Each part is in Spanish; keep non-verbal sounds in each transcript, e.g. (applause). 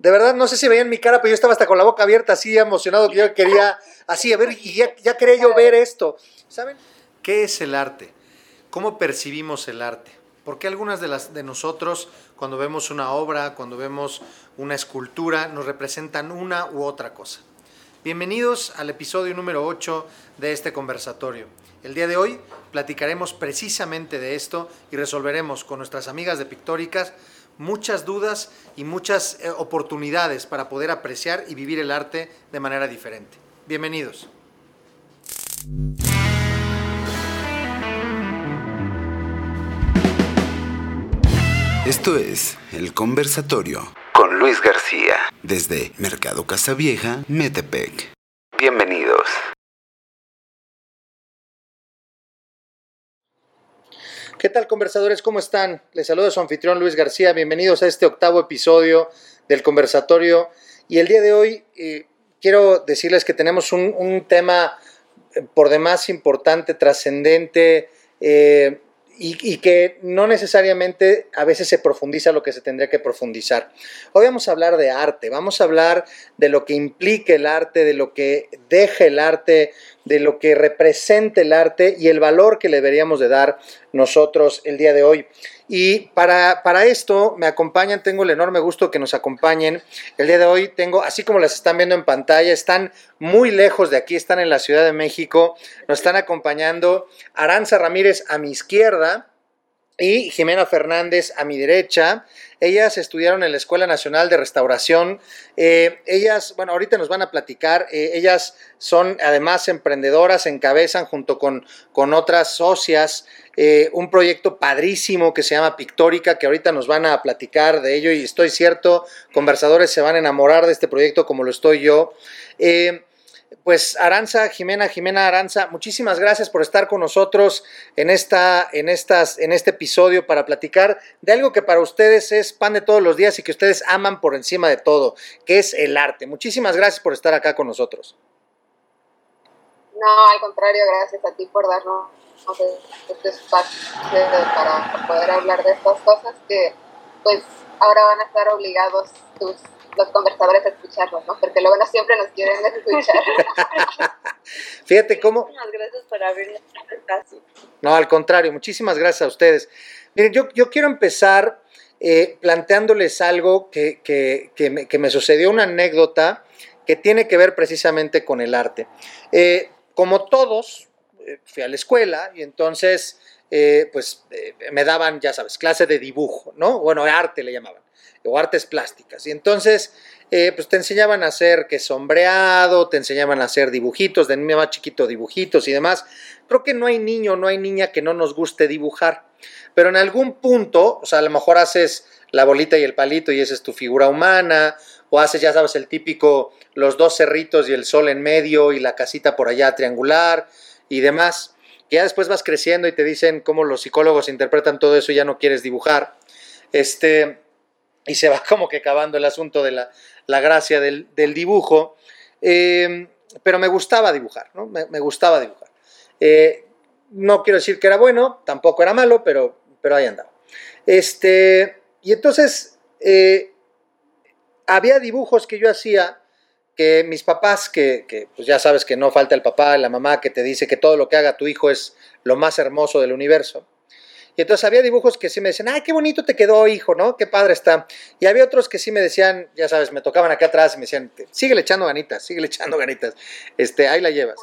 De verdad, no sé si veían mi cara, pero yo estaba hasta con la boca abierta, así emocionado que yo quería, así, a ver, y ya, ya quería yo ver esto. ¿Saben? ¿Qué es el arte? ¿Cómo percibimos el arte? Porque algunas de, las, de nosotros, cuando vemos una obra, cuando vemos una escultura, nos representan una u otra cosa. Bienvenidos al episodio número 8 de este conversatorio. El día de hoy platicaremos precisamente de esto y resolveremos con nuestras amigas de Pictóricas muchas dudas y muchas eh, oportunidades para poder apreciar y vivir el arte de manera diferente. Bienvenidos. Esto es El Conversatorio con Luis García desde Mercado Casavieja, Metepec. Bienvenidos. ¿Qué tal conversadores? ¿Cómo están? Les saluda su anfitrión Luis García. Bienvenidos a este octavo episodio del conversatorio. Y el día de hoy eh, quiero decirles que tenemos un, tema eh, por demás importante, trascendente, eh, y, y, que no necesariamente a veces se profundiza lo que se tendría que profundizar. Hoy vamos a hablar de arte, vamos a hablar de lo que implica el arte, de lo que deja el arte, de lo que representa el arte y el valor que le deberíamos de dar nosotros el día de hoy. Y para, para esto me acompañan, tengo el enorme gusto que nos acompañen. El día de hoy tengo, así como las están viendo en pantalla, están muy lejos de aquí, están en la Ciudad de México. Nos están acompañando Aranza Ramírez a mi izquierda y Jimena Fernández a mi derecha. Ellas estudiaron en la Escuela Nacional de Restauración. Eh, ellas, bueno, ahorita nos van a platicar. Eh, ellas son además emprendedoras, encabezan junto con, con otras socias eh, un proyecto padrísimo que se llama Pictórica, que ahorita nos van a platicar de ello y estoy cierto, conversadores se van a enamorar de este proyecto como lo estoy yo. Pues Aranza, Jimena, Jimena Aranza, muchísimas gracias por estar con nosotros en, esta, en, estas, en este episodio para platicar de algo que para ustedes es pan de todos los días y que ustedes aman por encima de todo, que es el arte. Muchísimas gracias por estar acá con nosotros. No, al contrario, gracias a ti por darnos este espacio para poder hablar de estas cosas que pues ahora van a estar obligados tus los conversadores a escucharnos, ¿no? Porque luego no siempre nos quieren escuchar. (laughs) Fíjate cómo... Muchísimas gracias por abrirnos este espacio. No, al contrario, muchísimas gracias a ustedes. Miren, yo, yo quiero empezar eh, planteándoles algo que, que, que, me, que, me, sucedió, una anécdota que tiene que ver precisamente con el arte. Eh, como todos, eh, fui a la escuela y entonces, eh, pues, me daban, ya sabes, clase de dibujo, ¿no? Bueno, arte le llamaban o artes plásticas. Y entonces, eh, pues te enseñaban a hacer que sombreado, te enseñaban a hacer dibujitos, de niño más chiquito dibujitos y demás. Creo que no hay niño, no hay niña que no nos guste dibujar. Pero en algún punto, o sea, a lo mejor haces la bolita y el palito y esa es tu figura humana, o haces, ya sabes, el típico, los dos cerritos y el sol en medio y la casita por allá triangular y demás. Ya después vas creciendo y te dicen cómo los psicólogos interpretan todo eso y ya no quieres dibujar. Este, y se va (laughs) como que acabando el asunto de la, la gracia del, dibujo. Eh, pero me gustaba dibujar, ¿no? Me, me gustaba dibujar. Eh, no quiero decir que era bueno, tampoco era malo, pero, pero ahí andaba. Este, y entonces eh, había dibujos que yo hacía mis papás, que, pues ya sabes que no falta el papá, la mamá que te dice que todo lo que haga tu hijo es lo más hermoso del universo. Y entonces había dibujos que sí me decían, ay, qué bonito te quedó, hijo, ¿no? Qué padre está. Y había otros que sí me decían, ya sabes, me tocaban acá atrás y me decían, sigue echando ganitas, sigue echando ganitas. Este, ahí la llevas.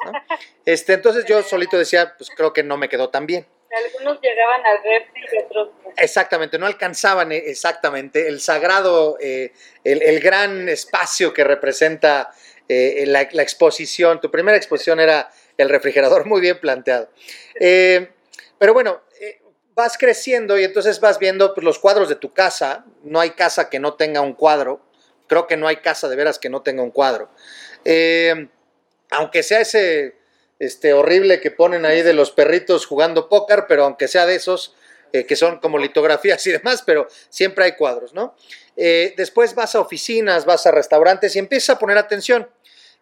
Este, entonces yo solito decía, pues creo que no me quedó tan bien. Algunos llegaban al refri y otros no. Exactamente, no alcanzaban eh, exactamente el sagrado, eh, el, el, gran espacio que representa eh, la, exposición. Tu primera exposición era el refrigerador, muy bien planteado. Pero bueno, vas creciendo y entonces vas viendo pues, los cuadros de tu casa. No hay casa que no tenga un cuadro. Creo que no hay casa de veras que no tenga un cuadro. Aunque sea ese este, horrible que ponen ahí de los perritos jugando póker, pero aunque sea de esos, eh, que son como litografías y demás, pero siempre hay cuadros, ¿no? Eh, después vas a oficinas, vas a restaurantes y empiezas a poner atención.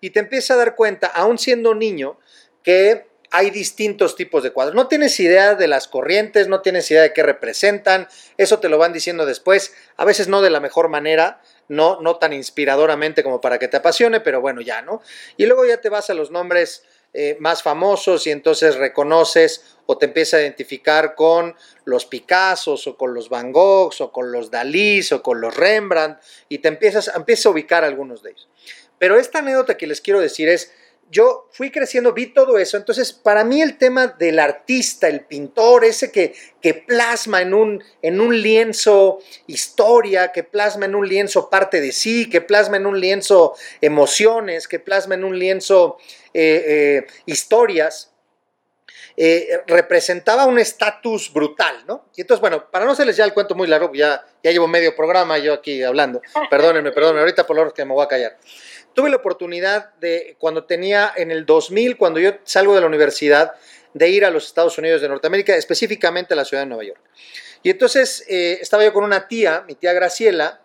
Y te empiezas a dar cuenta, aún siendo niño, que hay distintos tipos de cuadros. No tienes idea de las corrientes, no tienes idea de qué representan, eso te lo van diciendo después, a veces no de la mejor manera, no, no tan inspiradoramente como para que te apasione, pero bueno, ya, ¿no? Y luego ya te vas a los nombres eh, más famosos y entonces reconoces o te empiezas a identificar con los Picassos o con los Van Goghs o con los Dalís o con los Rembrandt y te empiezas, empiezas a ubicar algunos de ellos. Pero esta anécdota que les quiero decir es, yo fui creciendo, vi todo eso, entonces para mí el tema del artista, el pintor, ese que, que plasma en un, en un lienzo historia, que plasma en un lienzo parte de sí, que plasma en un lienzo emociones, que plasma en un lienzo eh, eh, historias, eh, representaba un estatus brutal, ¿no? Y entonces, bueno, para no hacerles ya el cuento muy largo, ya, ya llevo medio programa yo aquí hablando, (laughs) perdónenme, perdónenme, ahorita por lo que me voy a callar. Tuve la oportunidad de, cuando tenía en el 2000, cuando yo salgo de la universidad, de ir a los Estados Unidos de Norteamérica, específicamente a la ciudad de Nueva York. Y entonces estaba yo con una tía, mi tía Graciela,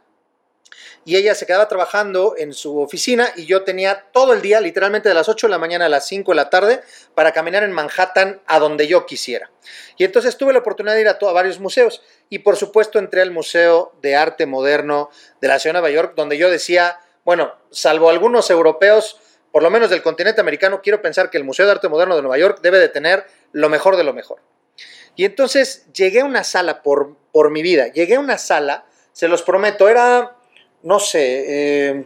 y ella se quedaba trabajando en su oficina y yo tenía todo el día, literalmente de las 8 de la mañana a las 5 de la tarde, para caminar en Manhattan a donde yo quisiera. Y entonces tuve la oportunidad de ir a, a varios museos y por supuesto entré al Museo de Arte Moderno de la Ciudad de Nueva York, donde yo decía, bueno, salvo algunos europeos, por lo menos del continente americano, quiero pensar que el Museo de Arte Moderno de Nueva York debe de tener lo mejor de lo mejor. Y entonces llegué a una sala por, por mi vida, llegué a una sala, se los prometo, era no sé,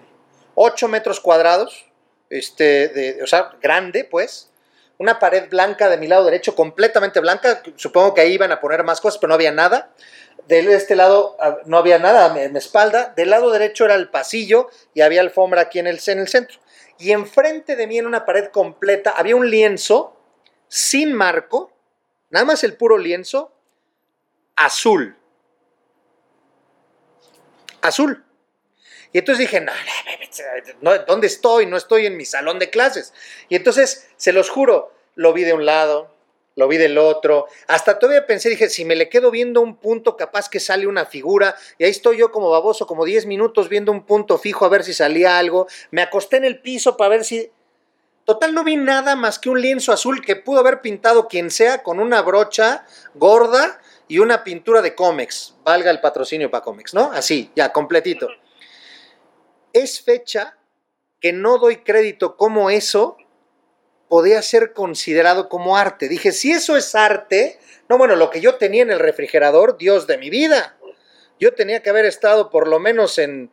8 eh, metros cuadrados, este, de, o sea, grande, pues. Una pared blanca de mi lado derecho, completamente blanca. Supongo que ahí iban a poner más cosas, pero no había nada. De este lado ah, no había nada en mi espalda. Del lado derecho era el pasillo y había alfombra aquí en el, en el centro. Y enfrente de mí, en una pared completa, había un lienzo sin marco, nada más el puro lienzo, azul. Azul. Y entonces dije, no, no, ¿dónde estoy? No estoy en mi salón de clases. Y entonces, se los juro, lo vi de un lado, lo vi del otro. Hasta todavía pensé, dije, si me le quedo viendo un punto, capaz que sale una figura. Y ahí estoy yo como baboso, como 10 minutos viendo un punto fijo a ver si salía algo. Me acosté en el piso para ver si... Total, no vi nada más que un lienzo azul que pudo haber pintado quien sea con una brocha gorda y una pintura de cómics. Valga el patrocinio para cómics, ¿no? Así, ya, completito es fecha que no doy crédito como eso podía ser considerado como arte. Dije, si eso es arte, no, bueno, lo que yo tenía en el refrigerador, Dios de mi vida. Yo tenía que haber estado por lo menos en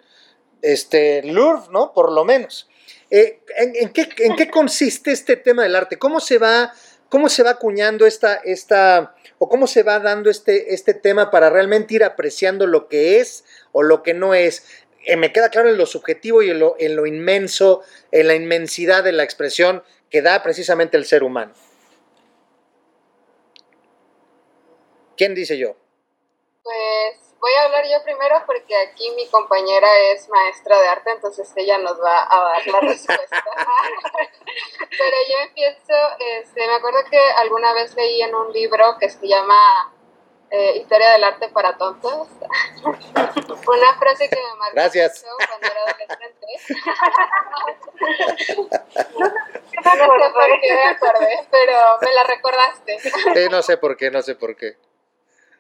este Louvre, ¿no? Por lo menos. Eh, ¿en, qué, consiste este tema del arte? ¿Cómo se va, cómo se va acuñando esta, esta, o cómo se va dando este, este tema para realmente ir apreciando lo que es o lo que no es? Eh, me queda claro en lo subjetivo y en lo, en lo inmenso, en la inmensidad de la expresión que da precisamente el ser humano. ¿Quién dice yo? Pues voy a hablar yo primero porque aquí mi compañera es maestra de arte, entonces ella nos va a dar la respuesta. (laughs) Pero yo empiezo, este, me acuerdo que alguna vez leí en un libro que se llama eh, Historia del arte para tontos. (laughs) Una frase que me marcó Gracias. cuando era adolescente. (laughs) no sé por qué me acordé, pero me la recordaste. Sí, no sé por qué, no sé por qué.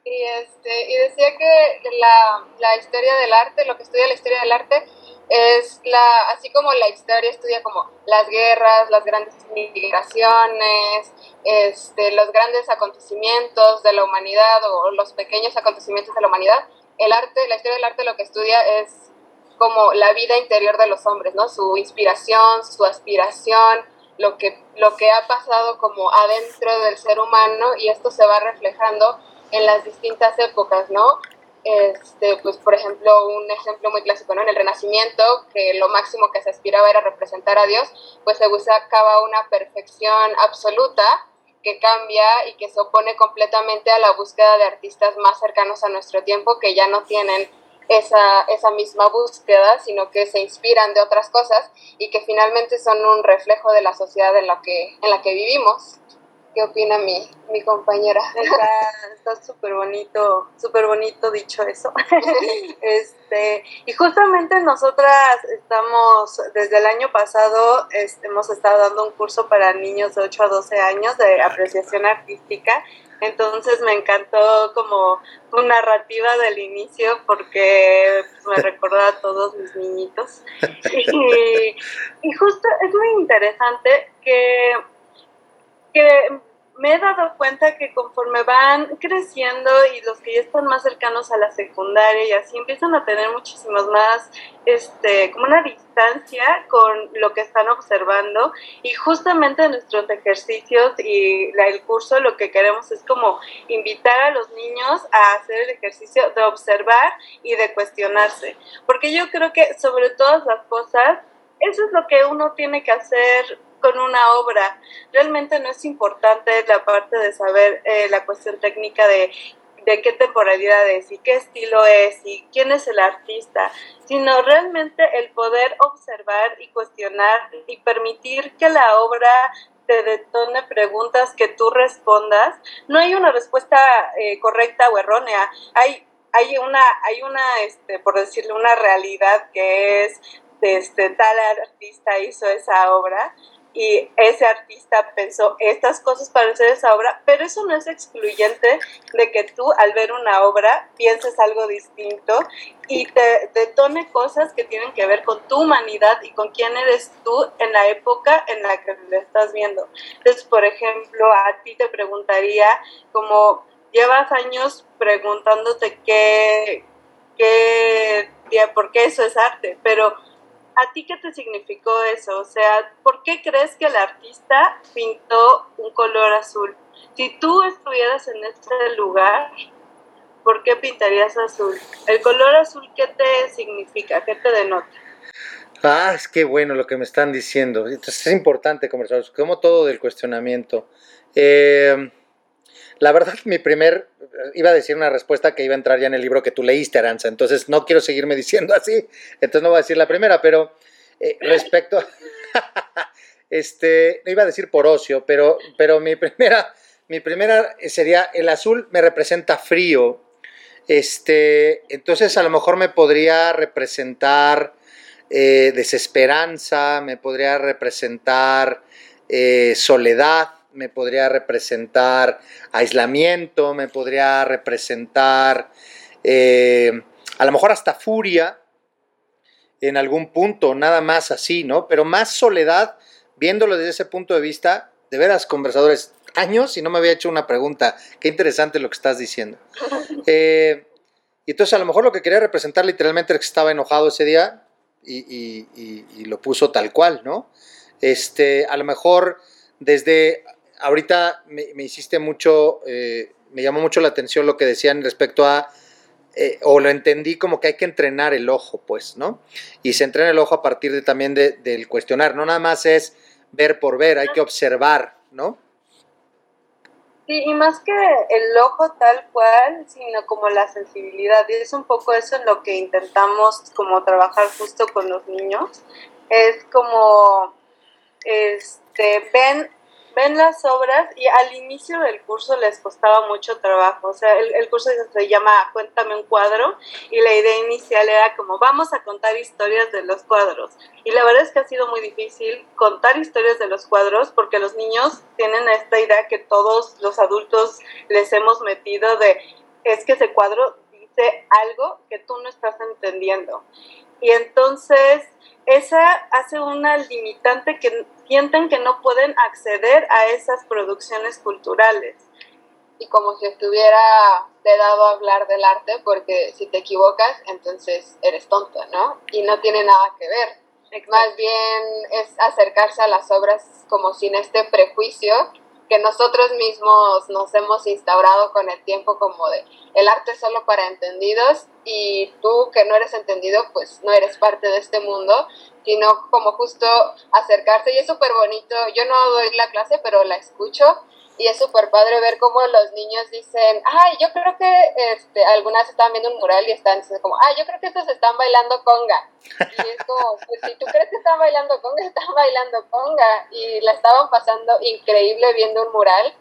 Y, este, y decía que la, la historia del arte, lo que estudia la historia del arte, es la, así como la historia estudia como las guerras, las grandes migraciones, este, los grandes acontecimientos de la humanidad o los pequeños acontecimientos de la humanidad, el arte, la historia del arte lo que estudia es como la vida interior de los hombres, ¿no? Su inspiración, su aspiración, lo que, lo que ha pasado como adentro del ser humano y esto se va reflejando en las distintas épocas, ¿no? Este, pues por ejemplo, un ejemplo muy clásico, ¿no? En el Renacimiento, que lo máximo que se aspiraba era representar a Dios, pues se buscaba una perfección absoluta que cambia y que se opone completamente a la búsqueda de artistas más cercanos a nuestro tiempo que ya no tienen esa, esa misma búsqueda, sino que se inspiran de otras cosas y que finalmente son un reflejo de la sociedad en la que, en la que vivimos. Qué opina mi, mi compañera. Está súper bonito, súper bonito dicho eso. (laughs) este, y justamente nosotras estamos, desde el año pasado, este, hemos estado dando un curso para niños de 8 a 12 años de apreciación artística. Entonces me encantó como tu narrativa del inicio porque me (laughs) recordó a todos mis niñitos. (laughs) Y, y justo es muy interesante que que me he dado cuenta que conforme van creciendo y los que ya están más cercanos a la secundaria y así empiezan a tener muchísimas más, este, como una distancia con lo que están observando. Y justamente nuestros ejercicios y el curso lo que queremos es como invitar a los niños a hacer el ejercicio de observar y de cuestionarse, porque yo creo que sobre todas las cosas, eso es lo que uno tiene que hacer con una obra. Realmente no es importante la parte de saber eh, la cuestión técnica de, de qué temporalidad es y qué estilo es y quién es el artista, sino realmente el poder observar y cuestionar y permitir que la obra te detone preguntas que tú respondas. No hay una respuesta eh, correcta o errónea. Hay hay una, hay una, este, por decirlo, una realidad que es, este, tal artista hizo esa obra, y ese artista pensó estas cosas para hacer esa obra, pero eso no es excluyente de que tú al ver una obra pienses algo distinto y te detone cosas que tienen que ver con tu humanidad y con quién eres tú en la época en la que lo estás viendo. Entonces, por ejemplo, a ti te preguntaría como llevas años preguntándote qué, qué, por qué eso es arte, pero ¿A ti qué te significó eso? O sea, ¿por qué crees que el artista pintó un color azul? Si tú estuvieras en ese lugar, ¿por qué pintarías azul? ¿El color azul qué te significa? ¿Qué te denota? Ah, es que bueno lo que me están diciendo. Entonces es importante conversar, como todo del cuestionamiento. Eh, la verdad, mi primer, iba a decir una respuesta que iba a entrar ya en el libro que tú leíste, Aranza, entonces no quiero seguirme (laughs) diciendo así, entonces no voy a decir la primera, pero eh, respecto, (laughs) este, iba a decir por ocio, pero, pero mi primera, mi primera sería, el azul me representa frío, este, entonces a lo mejor me podría representar eh, desesperanza, me podría representar eh, soledad, me podría representar aislamiento, me podría representar eh, a lo mejor hasta furia en algún punto, nada más así, ¿no? Pero más soledad, viéndolo desde ese punto de vista, de veras, conversadores, años y no me había hecho una pregunta. Qué interesante lo que estás diciendo. (laughs) Eh, y entonces a lo mejor lo que quería representar literalmente es que estaba enojado ese día y, y, lo puso tal cual, ¿no? Este, a lo mejor desde ahorita me, hiciste mucho, eh, me llamó mucho la atención lo que decían respecto a, eh, o lo entendí como que hay que entrenar el ojo, pues, ¿no? Y se entrena el ojo a partir de, también del cuestionar, no nada más es ver por ver, hay que observar, ¿no? Sí, y más que el ojo tal cual, sino como la sensibilidad, y es un poco eso en lo que intentamos como trabajar justo con los niños, es como, este, ven ven las obras y al inicio del curso les costaba mucho trabajo. O sea, el, curso se llama Cuéntame un cuadro y la idea inicial era como vamos a contar historias de los cuadros. Y la verdad es que ha sido muy difícil contar historias de los cuadros porque los niños tienen esta idea que todos los adultos les hemos metido de es que ese cuadro dice algo que tú no estás entendiendo. Y entonces esa hace una limitante que sienten que no pueden acceder a esas producciones culturales. Y como si estuviera dado a hablar del arte, porque si te equivocas, entonces eres tonto, ¿no? Y no tiene nada que ver. Más bien es acercarse a las obras como sin este prejuicio que nosotros mismos nos hemos instaurado con el tiempo como de el arte solo para entendidos y tú que no eres entendido pues no eres parte de este mundo sino como justo acercarse y es súper bonito yo no doy la clase pero la escucho y es súper padre ver cómo los niños dicen, ay, yo creo que este, algunas están viendo un mural y están diciendo como, ay, yo creo que estos están bailando conga. Y es como, pues si tú crees que están bailando conga, (laughs) están bailando conga. Y la estaban pasando increíble viendo un mural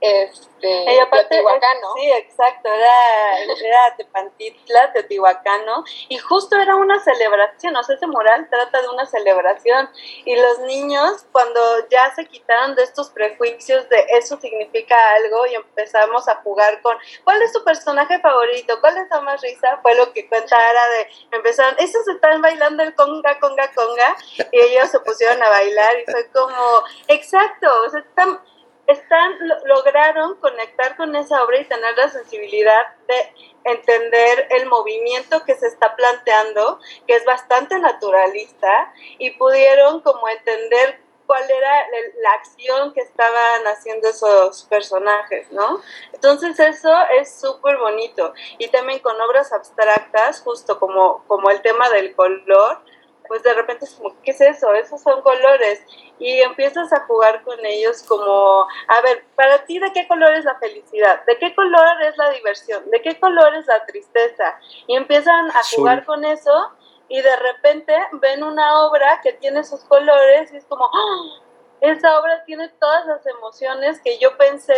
este, y aparte, teotihuacano. Sí, exacto, era, era Tepantitla, Teotihuacano, y justo era una celebración, o sea, ese mural trata de una celebración, y los niños cuando ya se quitaron de estos prejuicios de eso significa algo y empezamos a jugar con, ¿cuál es tu personaje favorito? ¿Cuál es la más risa? Fue lo que cuenta Ara de, empezaron, esos están bailando el conga, conga, conga, y ellos se pusieron a bailar, y fue como, exacto, o sea, están están, lograron conectar con esa obra y tener la sensibilidad de entender el movimiento que se está planteando, que es bastante naturalista, y pudieron como entender cuál era la acción que estaban haciendo esos personajes, ¿no? Entonces eso es súper bonito. Y también con obras abstractas, justo como, como el tema del color, pues de repente es como, ¿qué es eso? Esos son colores. Y empiezas a jugar con ellos como, a ver, para ti, ¿de qué color es la felicidad? ¿De qué color es la diversión? ¿De qué color es la tristeza? Y empiezan a jugar con eso y de repente ven una obra que tiene esos colores y es como, ¡Ah! esa obra tiene todas las emociones que yo pensé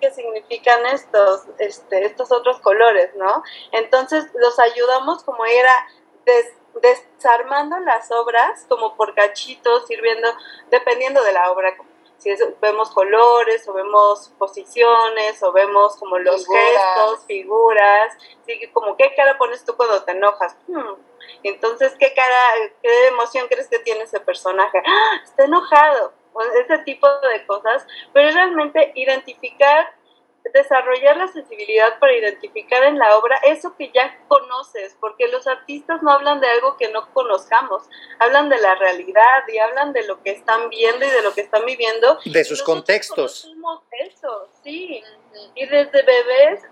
que significan estos, este, estos otros colores, ¿no? Entonces los ayudamos como era des desarmando las obras como por cachitos, sirviendo, dependiendo de la obra, si vemos colores o vemos posiciones o vemos como los gestos, figuras, ¿sí? como qué cara pones tú cuando te enojas. Hmm. Entonces, ¿qué cara, qué emoción crees que tiene ese personaje? ¡Ah! Está enojado. Ese tipo de cosas, pero realmente identificar desarrollar la sensibilidad para identificar en la obra eso que ya conoces, porque los artistas no hablan de algo que no conozcamos, hablan de la realidad y hablan de lo que están viendo y de lo que están viviendo. De sus contextos. Eso, sí. Y desde bebés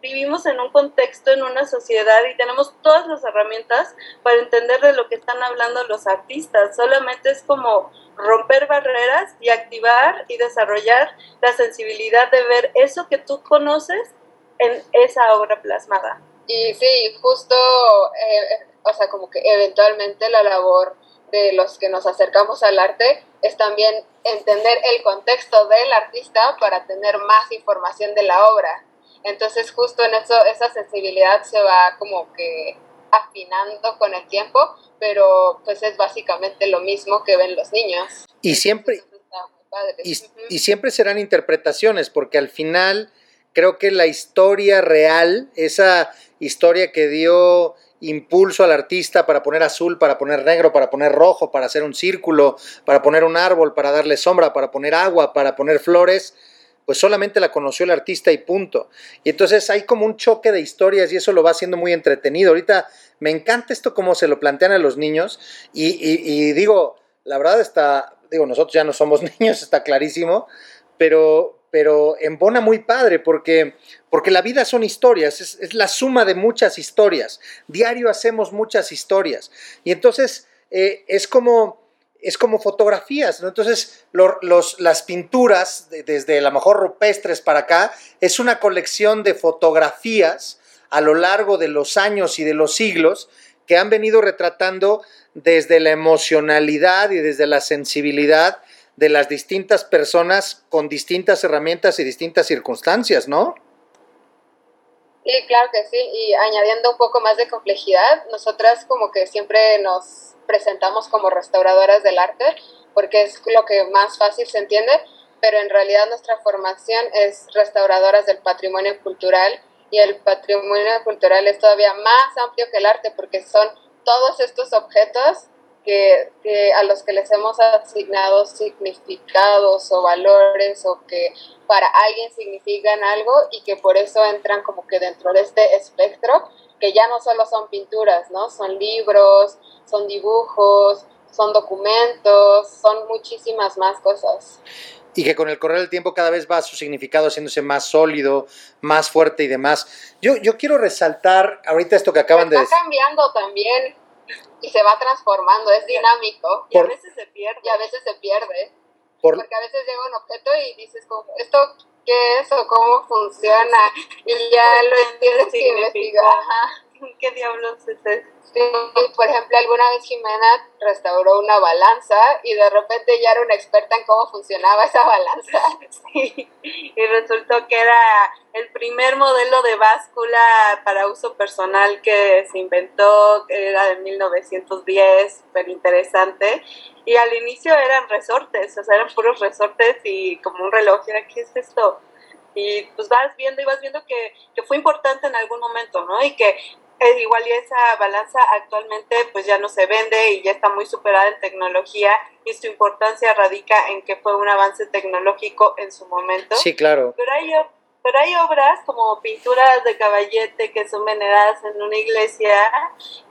vivimos en un contexto, en una sociedad y tenemos todas las herramientas para entender de lo que están hablando los artistas. Solamente es como romper barreras y activar y desarrollar la sensibilidad de ver eso que tú conoces en esa obra plasmada. Y sí, justo, eh, o sea, como que eventualmente la labor de los que nos acercamos al arte es también entender el contexto del artista para tener más información de la obra. Entonces justo en eso esa sensibilidad se va como que afinando con el tiempo, pero pues es básicamente lo mismo que ven los niños. Y siempre, y, y, siempre serán interpretaciones, porque al final creo que la historia real, esa historia que dio impulso al artista para poner azul, para poner negro, para poner rojo, para hacer un círculo, para poner un árbol, para darle sombra, para poner agua, para poner flores, pues solamente la conoció el artista y punto. Y entonces hay como un choque de historias y eso lo va haciendo muy entretenido. Ahorita me encanta esto cómo se lo plantean a los niños y, digo, la verdad está, digo, nosotros ya no somos (laughs) niños, está clarísimo, pero, pero embona muy padre porque, porque la vida son historias, es, la suma de muchas historias. Diario hacemos muchas historias. Y entonces eh, es como es como fotografías, ¿no? Entonces, las pinturas, desde la mejor rupestres para acá, es una colección de fotografías a lo largo de los años y de los siglos que han venido retratando desde la emocionalidad y desde la sensibilidad de las distintas personas con distintas herramientas y distintas circunstancias, ¿no? Sí, claro que sí. Y añadiendo un poco más de complejidad, nosotras como que siempre nos presentamos como restauradoras del arte, porque es lo que más fácil se entiende, pero en realidad nuestra formación es restauradoras del patrimonio cultural y el patrimonio cultural es todavía más amplio que el arte porque son todos estos objetos que, a los que les hemos asignado significados o valores o que para alguien significan algo y que por eso entran como que dentro de este espectro que ya no solo son pinturas, ¿no? Son libros, son dibujos, son documentos, son muchísimas más cosas. Y que con el correr del tiempo cada vez va su significado haciéndose más sólido, más fuerte y demás. Yo, yo quiero resaltar ahorita esto que acaban de decir. Está cambiando también y se va transformando, es dinámico. y a veces se pierde. Y a veces se pierde. Porque a veces llega un objeto y dices, como, ¿esto qué es o cómo funciona? Y ya lo entiendes y investigas. (laughs) ¿Qué diablos es eso? Sí, por ejemplo, alguna vez Jimena restauró una balanza y de repente ya era una experta en cómo funcionaba esa balanza. (laughs) Sí, y resultó que era el primer modelo de báscula para uso personal que se inventó, era de 1910, súper interesante. Y al inicio eran resortes, o sea, eran puros resortes y como un reloj. Era, ¿qué es esto? Y pues vas viendo y vas viendo que, que fue importante en algún momento, ¿no? Y que eh, igual y esa balanza actualmente pues ya no se vende y ya está muy superada en tecnología y su importancia radica en que fue un avance tecnológico en su momento. Sí, claro. Pero hay, pero hay obras como pinturas de caballete que son veneradas en una iglesia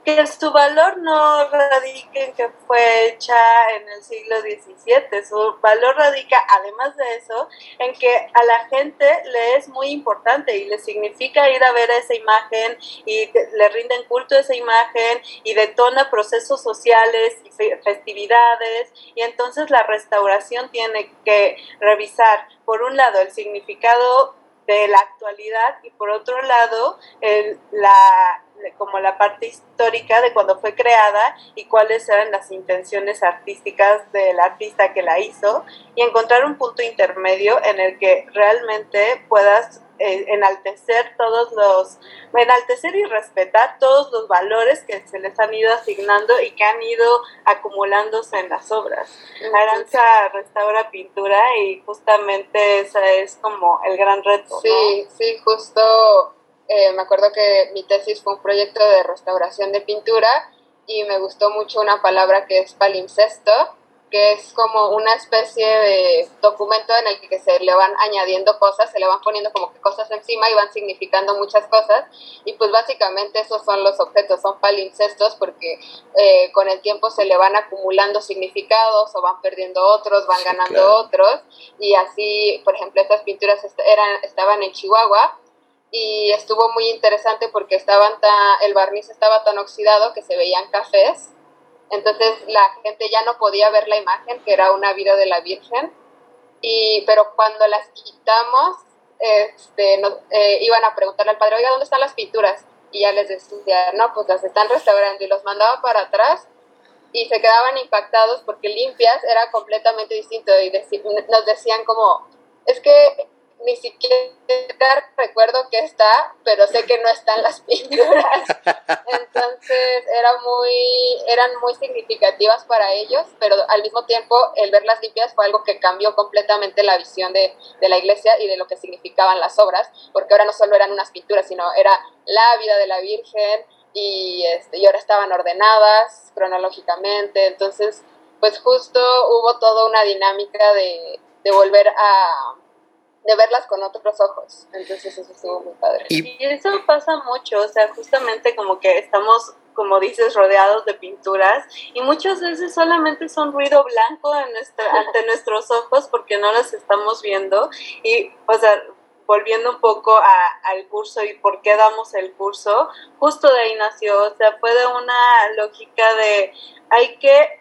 que su valor no radica en que fue hecha en el siglo XVII, su valor radica además de eso en que a la gente le es muy importante y le significa ir a ver esa imagen y le rinden culto a esa imagen y detona procesos sociales y festividades. Y entonces la restauración tiene que revisar por un lado el significado de la actualidad y por otro lado el, la, como la parte histórica de cuando fue creada y cuáles eran las intenciones artísticas del artista que la hizo y encontrar un punto intermedio en el que realmente puedas enaltecer todos los, enaltecer y respetar todos los valores que se les han ido asignando y que han ido acumulándose en las obras. Aranza restaura pintura y justamente ese es como el gran reto. Sí, sí, justo eh, me acuerdo que mi tesis fue un proyecto de restauración de pintura y me gustó mucho una palabra que es palimpsesto, que es como una especie de documento en el que se le van añadiendo cosas, se le van poniendo como que cosas encima y van significando muchas cosas. Y pues básicamente esos son los objetos, son palimpsestos porque eh, con el tiempo se le van acumulando significados o van perdiendo otros, van ganando otros. Y así, por ejemplo, estas pinturas eran, estaban en Chihuahua y estuvo muy interesante porque estaban el barniz estaba tan oxidado que se veían cafés entonces la gente ya no podía ver la imagen, que era una vida de la Virgen, y, pero cuando las quitamos, este, eh, iban a preguntarle al padre, oiga, ¿dónde están las pinturas? Y ya les decía, no, pues las están restaurando, y los mandaba para atrás, y se quedaban impactados porque limpias era completamente distinto, y nos decían como, es que ni siquiera recuerdo que está, pero sé que no están las (laughs) pinturas. Entonces era muy, eran muy significativas para ellos, pero al mismo tiempo el verlas limpias fue algo que cambió completamente la visión de, de la iglesia y de lo que significaban las obras, porque ahora no solo eran unas pinturas, sino era la vida de la Virgen y, este, y ahora estaban ordenadas cronológicamente. Entonces, pues justo hubo toda una dinámica de, de volver a de verlas con otros ojos. Entonces eso estuvo muy padre. Y, eso pasa mucho, o sea, justamente como que estamos, como dices, rodeados de pinturas y muchas veces solamente son ruido blanco en nuestra, (laughs) ante nuestros ojos porque no las estamos viendo. Y, o sea, volviendo un poco a, al curso y por qué damos el curso, justo de ahí nació, o sea, fue de una lógica de hay que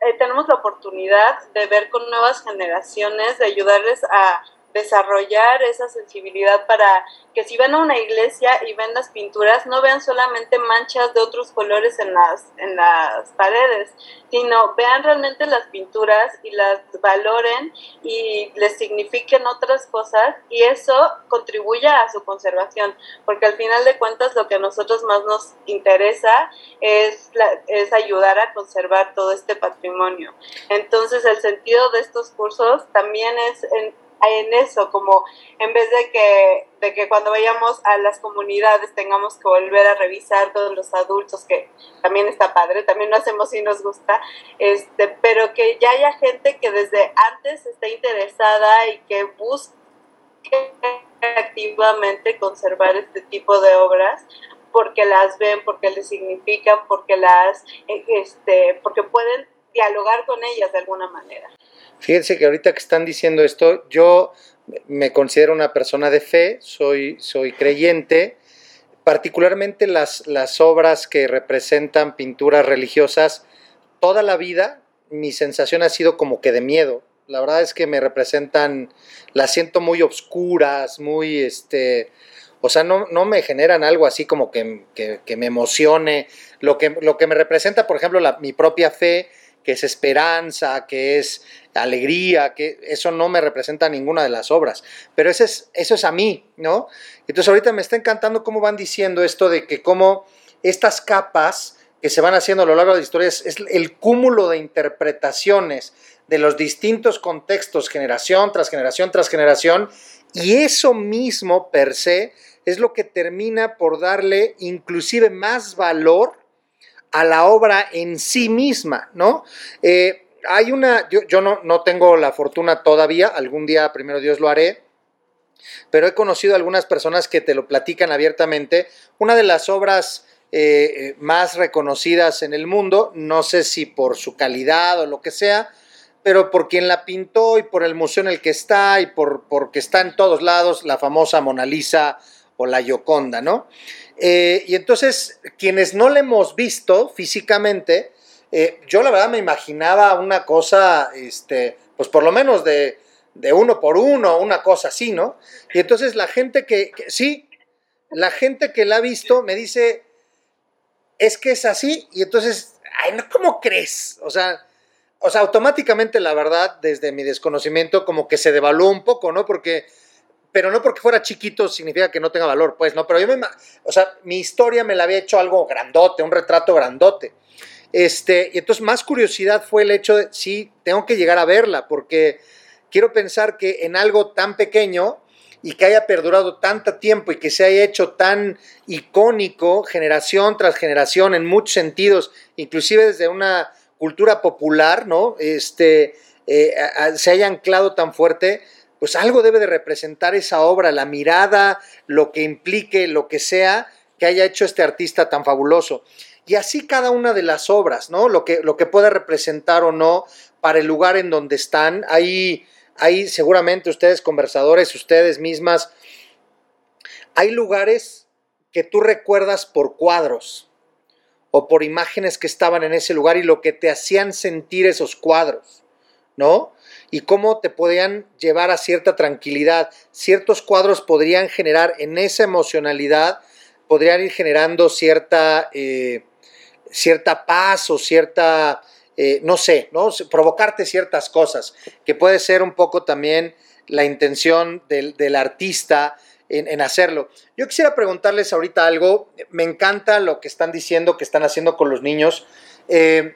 eh, tenemos la oportunidad de ver con nuevas generaciones, de ayudarles a desarrollar esa sensibilidad para que si van a una iglesia y ven las pinturas, no vean solamente manchas de otros colores en las, en las paredes, sino vean realmente las pinturas y las valoren y les signifiquen otras cosas y eso contribuya a su conservación, porque al final de cuentas lo que a nosotros más nos interesa es, es ayudar a conservar todo este patrimonio. Entonces el sentido de estos cursos también es en, en eso, como en vez de que, de que cuando vayamos a las comunidades tengamos que volver a revisar todos los adultos, que también está padre, también lo hacemos si nos gusta, este, pero que ya haya gente que desde antes esté interesada y que busque activamente conservar este tipo de obras porque las ven, porque les significan, porque las, este, porque pueden dialogar con ellas de alguna manera. Fíjense que ahorita que están diciendo esto, yo me considero una persona de fe, soy, soy creyente, particularmente las, las obras que representan pinturas religiosas, toda la vida mi sensación ha sido como que de miedo. La verdad es que me representan, las siento muy obscuras, muy, este, O sea, no, no me generan algo así como que, me emocione. Lo que, lo que me representa, por ejemplo, la, mi propia fe, que es esperanza, que es alegría, que eso no me representa ninguna de las obras. Pero eso es, eso es a mí, ¿no? Entonces ahorita me está encantando cómo van diciendo esto de que cómo estas capas que se van haciendo a lo largo de la historia es, el cúmulo de interpretaciones de los distintos contextos, generación tras generación tras generación, y eso mismo per se es lo que termina por darle inclusive más valor a la obra en sí misma, ¿no? Eh, hay una, yo, no, no, tengo la fortuna todavía, algún día, primero Dios lo haré, pero he conocido algunas personas que te lo platican abiertamente. Una de las obras eh, eh, más reconocidas en el mundo, no sé si por su calidad o lo que sea, pero por quien la pintó y por el museo en el que está y por porque está en todos lados, la famosa Mona Lisa o la Gioconda, ¿no? Eh, y entonces, quienes no la hemos visto físicamente, yo la verdad me imaginaba una cosa, este, pues por lo menos de, uno por uno, una cosa así, ¿no? Y entonces la gente que, que sí, la gente que la ha visto me dice, es que es así y entonces, ay, ¿cómo crees? O sea, o sea, automáticamente la verdad, desde mi desconocimiento, como que se devaluó un poco, ¿no? Porque, pero no porque fuera chiquito significa que no tenga valor, pues, ¿no? Pero yo me, o sea, mi historia me la había hecho algo grandote, un retrato grandote. Este, y entonces más curiosidad fue el hecho de, sí, tengo que llegar a verla, porque quiero pensar que en algo tan pequeño, y que haya perdurado tanto tiempo y que se haya hecho tan icónico generación tras generación en muchos sentidos, inclusive desde una cultura popular, ¿no? Este, eh, se haya anclado tan fuerte, pues algo debe de representar esa obra, la mirada, lo que implique, lo que sea que haya hecho este artista tan fabuloso. Y así cada una de las obras, ¿no? Lo que, lo que pueda representar o no para el lugar en donde están. Ahí hay seguramente ustedes conversadores, ustedes mismas, hay lugares que tú recuerdas por cuadros o por imágenes que estaban en ese lugar y lo que te hacían sentir esos cuadros, ¿no? Y cómo te podían llevar a cierta tranquilidad. Ciertos cuadros podrían generar en esa emocionalidad, podrían ir generando cierta, eh, cierta paz o cierta eh, no sé, ¿no? provocarte ciertas cosas, que puede ser un poco también la intención del, artista en, hacerlo. Yo quisiera preguntarles ahorita algo, me encanta lo que están diciendo, que están haciendo con los niños. Eh,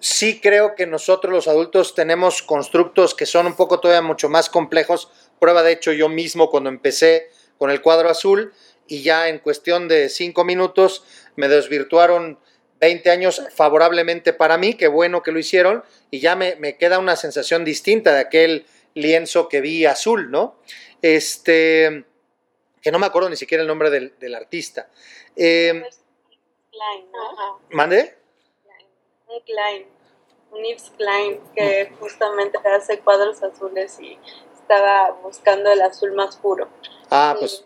sí creo que nosotros los adultos tenemos constructos que son un poco todavía mucho más complejos. Prueba de hecho yo mismo cuando empecé con el cuadro azul y ya en cuestión de cinco minutos me desvirtuaron 20 años favorablemente para mí, qué bueno que lo hicieron, y ya me, queda una sensación distinta de aquel lienzo que vi azul, ¿no? Este, que no me acuerdo ni siquiera el nombre del, artista. Eh, Klein, ¿no? ¿Mande? Un Klein, un Yves Klein, que justamente hace cuadros azules y estaba buscando el azul más puro. Ah, pues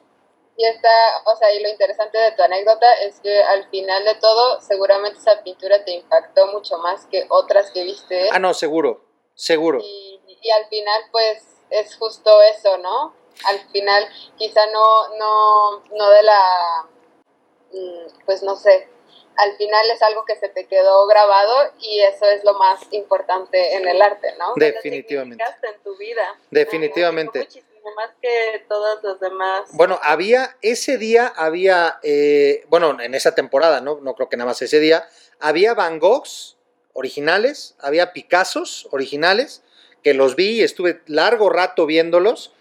y está, o sea, y lo interesante de tu anécdota es que al final de todo, seguramente esa pintura te impactó mucho más que otras que viste. Ah, no, seguro, seguro. Y, y al final, pues, es justo eso, ¿no? Al final, quizá no, no, no de la, mm, pues no sé, al final es algo que se te quedó grabado y eso es lo más importante en el arte, ¿no? Definitivamente. en tu vida. Definitivamente más que todos los demás. Bueno, había, ese día había, eh, bueno, en esa temporada, ¿no? No creo que nada más ese día, había Van Goghs originales, había Picassos originales, que los vi y estuve largo rato viéndolos,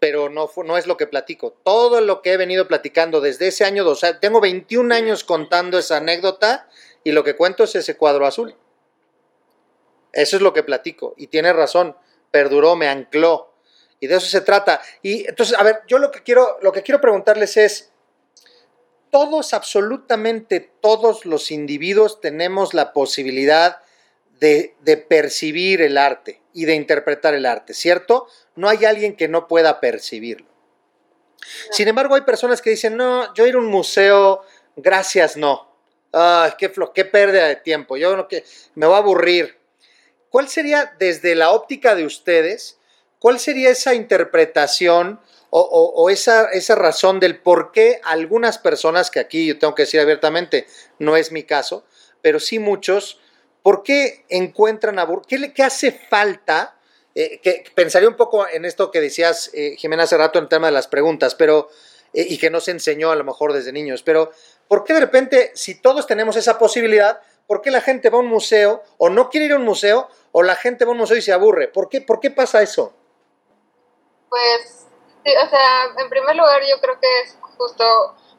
pero no, no es lo que platico. Todo lo que he venido platicando desde ese año, o sea, tengo 21 años contando esa anécdota y lo que cuento es ese cuadro azul. Eso es lo que platico y tiene razón, perduró, me ancló, y de eso se trata. Y entonces, a ver, yo lo que quiero, lo que quiero preguntarles es, todos, absolutamente todos los individuos tenemos la posibilidad de, percibir el arte y de interpretar el arte, ¿cierto? No hay alguien que no pueda percibirlo. Sin embargo, hay personas que dicen, no, yo ir a un museo, gracias, no. Ay, qué, qué pérdida de tiempo, yo no que me voy a aburrir. ¿Cuál sería desde la óptica de ustedes ¿Cuál sería esa interpretación o, esa, esa razón del por qué algunas personas, que aquí yo tengo que decir abiertamente, no es mi caso, pero sí muchos, ¿por qué encuentran aburrimiento? ¿Qué, ¿Qué hace falta? Eh, pensaría un poco en esto que decías, eh, Jimena, hace rato en el tema de las preguntas, pero, eh, y que no se enseñó a lo mejor desde niños, pero ¿por qué de repente, si todos tenemos esa posibilidad, ¿por qué la gente va a un museo o no quiere ir a un museo o la gente va a un museo y se aburre? ¿Por qué, por qué pasa eso? Pues, o sea, en primer lugar yo creo que es justo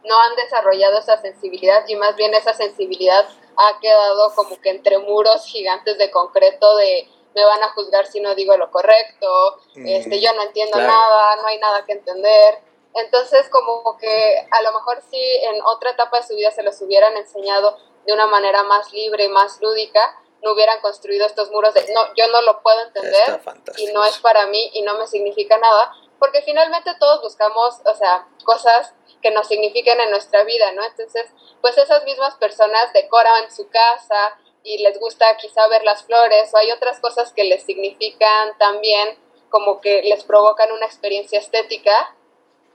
no han desarrollado esa sensibilidad y más bien esa sensibilidad ha quedado como que entre muros gigantes de concreto de me van a juzgar si no digo lo correcto, este, yo no entiendo nada, no hay nada que entender. Entonces, como que a lo mejor si en otra etapa de su vida se los hubieran enseñado de una manera más libre y más lúdica, no hubieran construido estos muros de, no, yo no lo puedo entender y no es para mí y no me significa nada, porque finalmente todos buscamos, o sea, cosas que nos signifiquen en nuestra vida, ¿no? Entonces, pues esas mismas personas decoran su casa y les gusta quizá ver las flores o hay otras cosas que les significan también como que les provocan una experiencia estética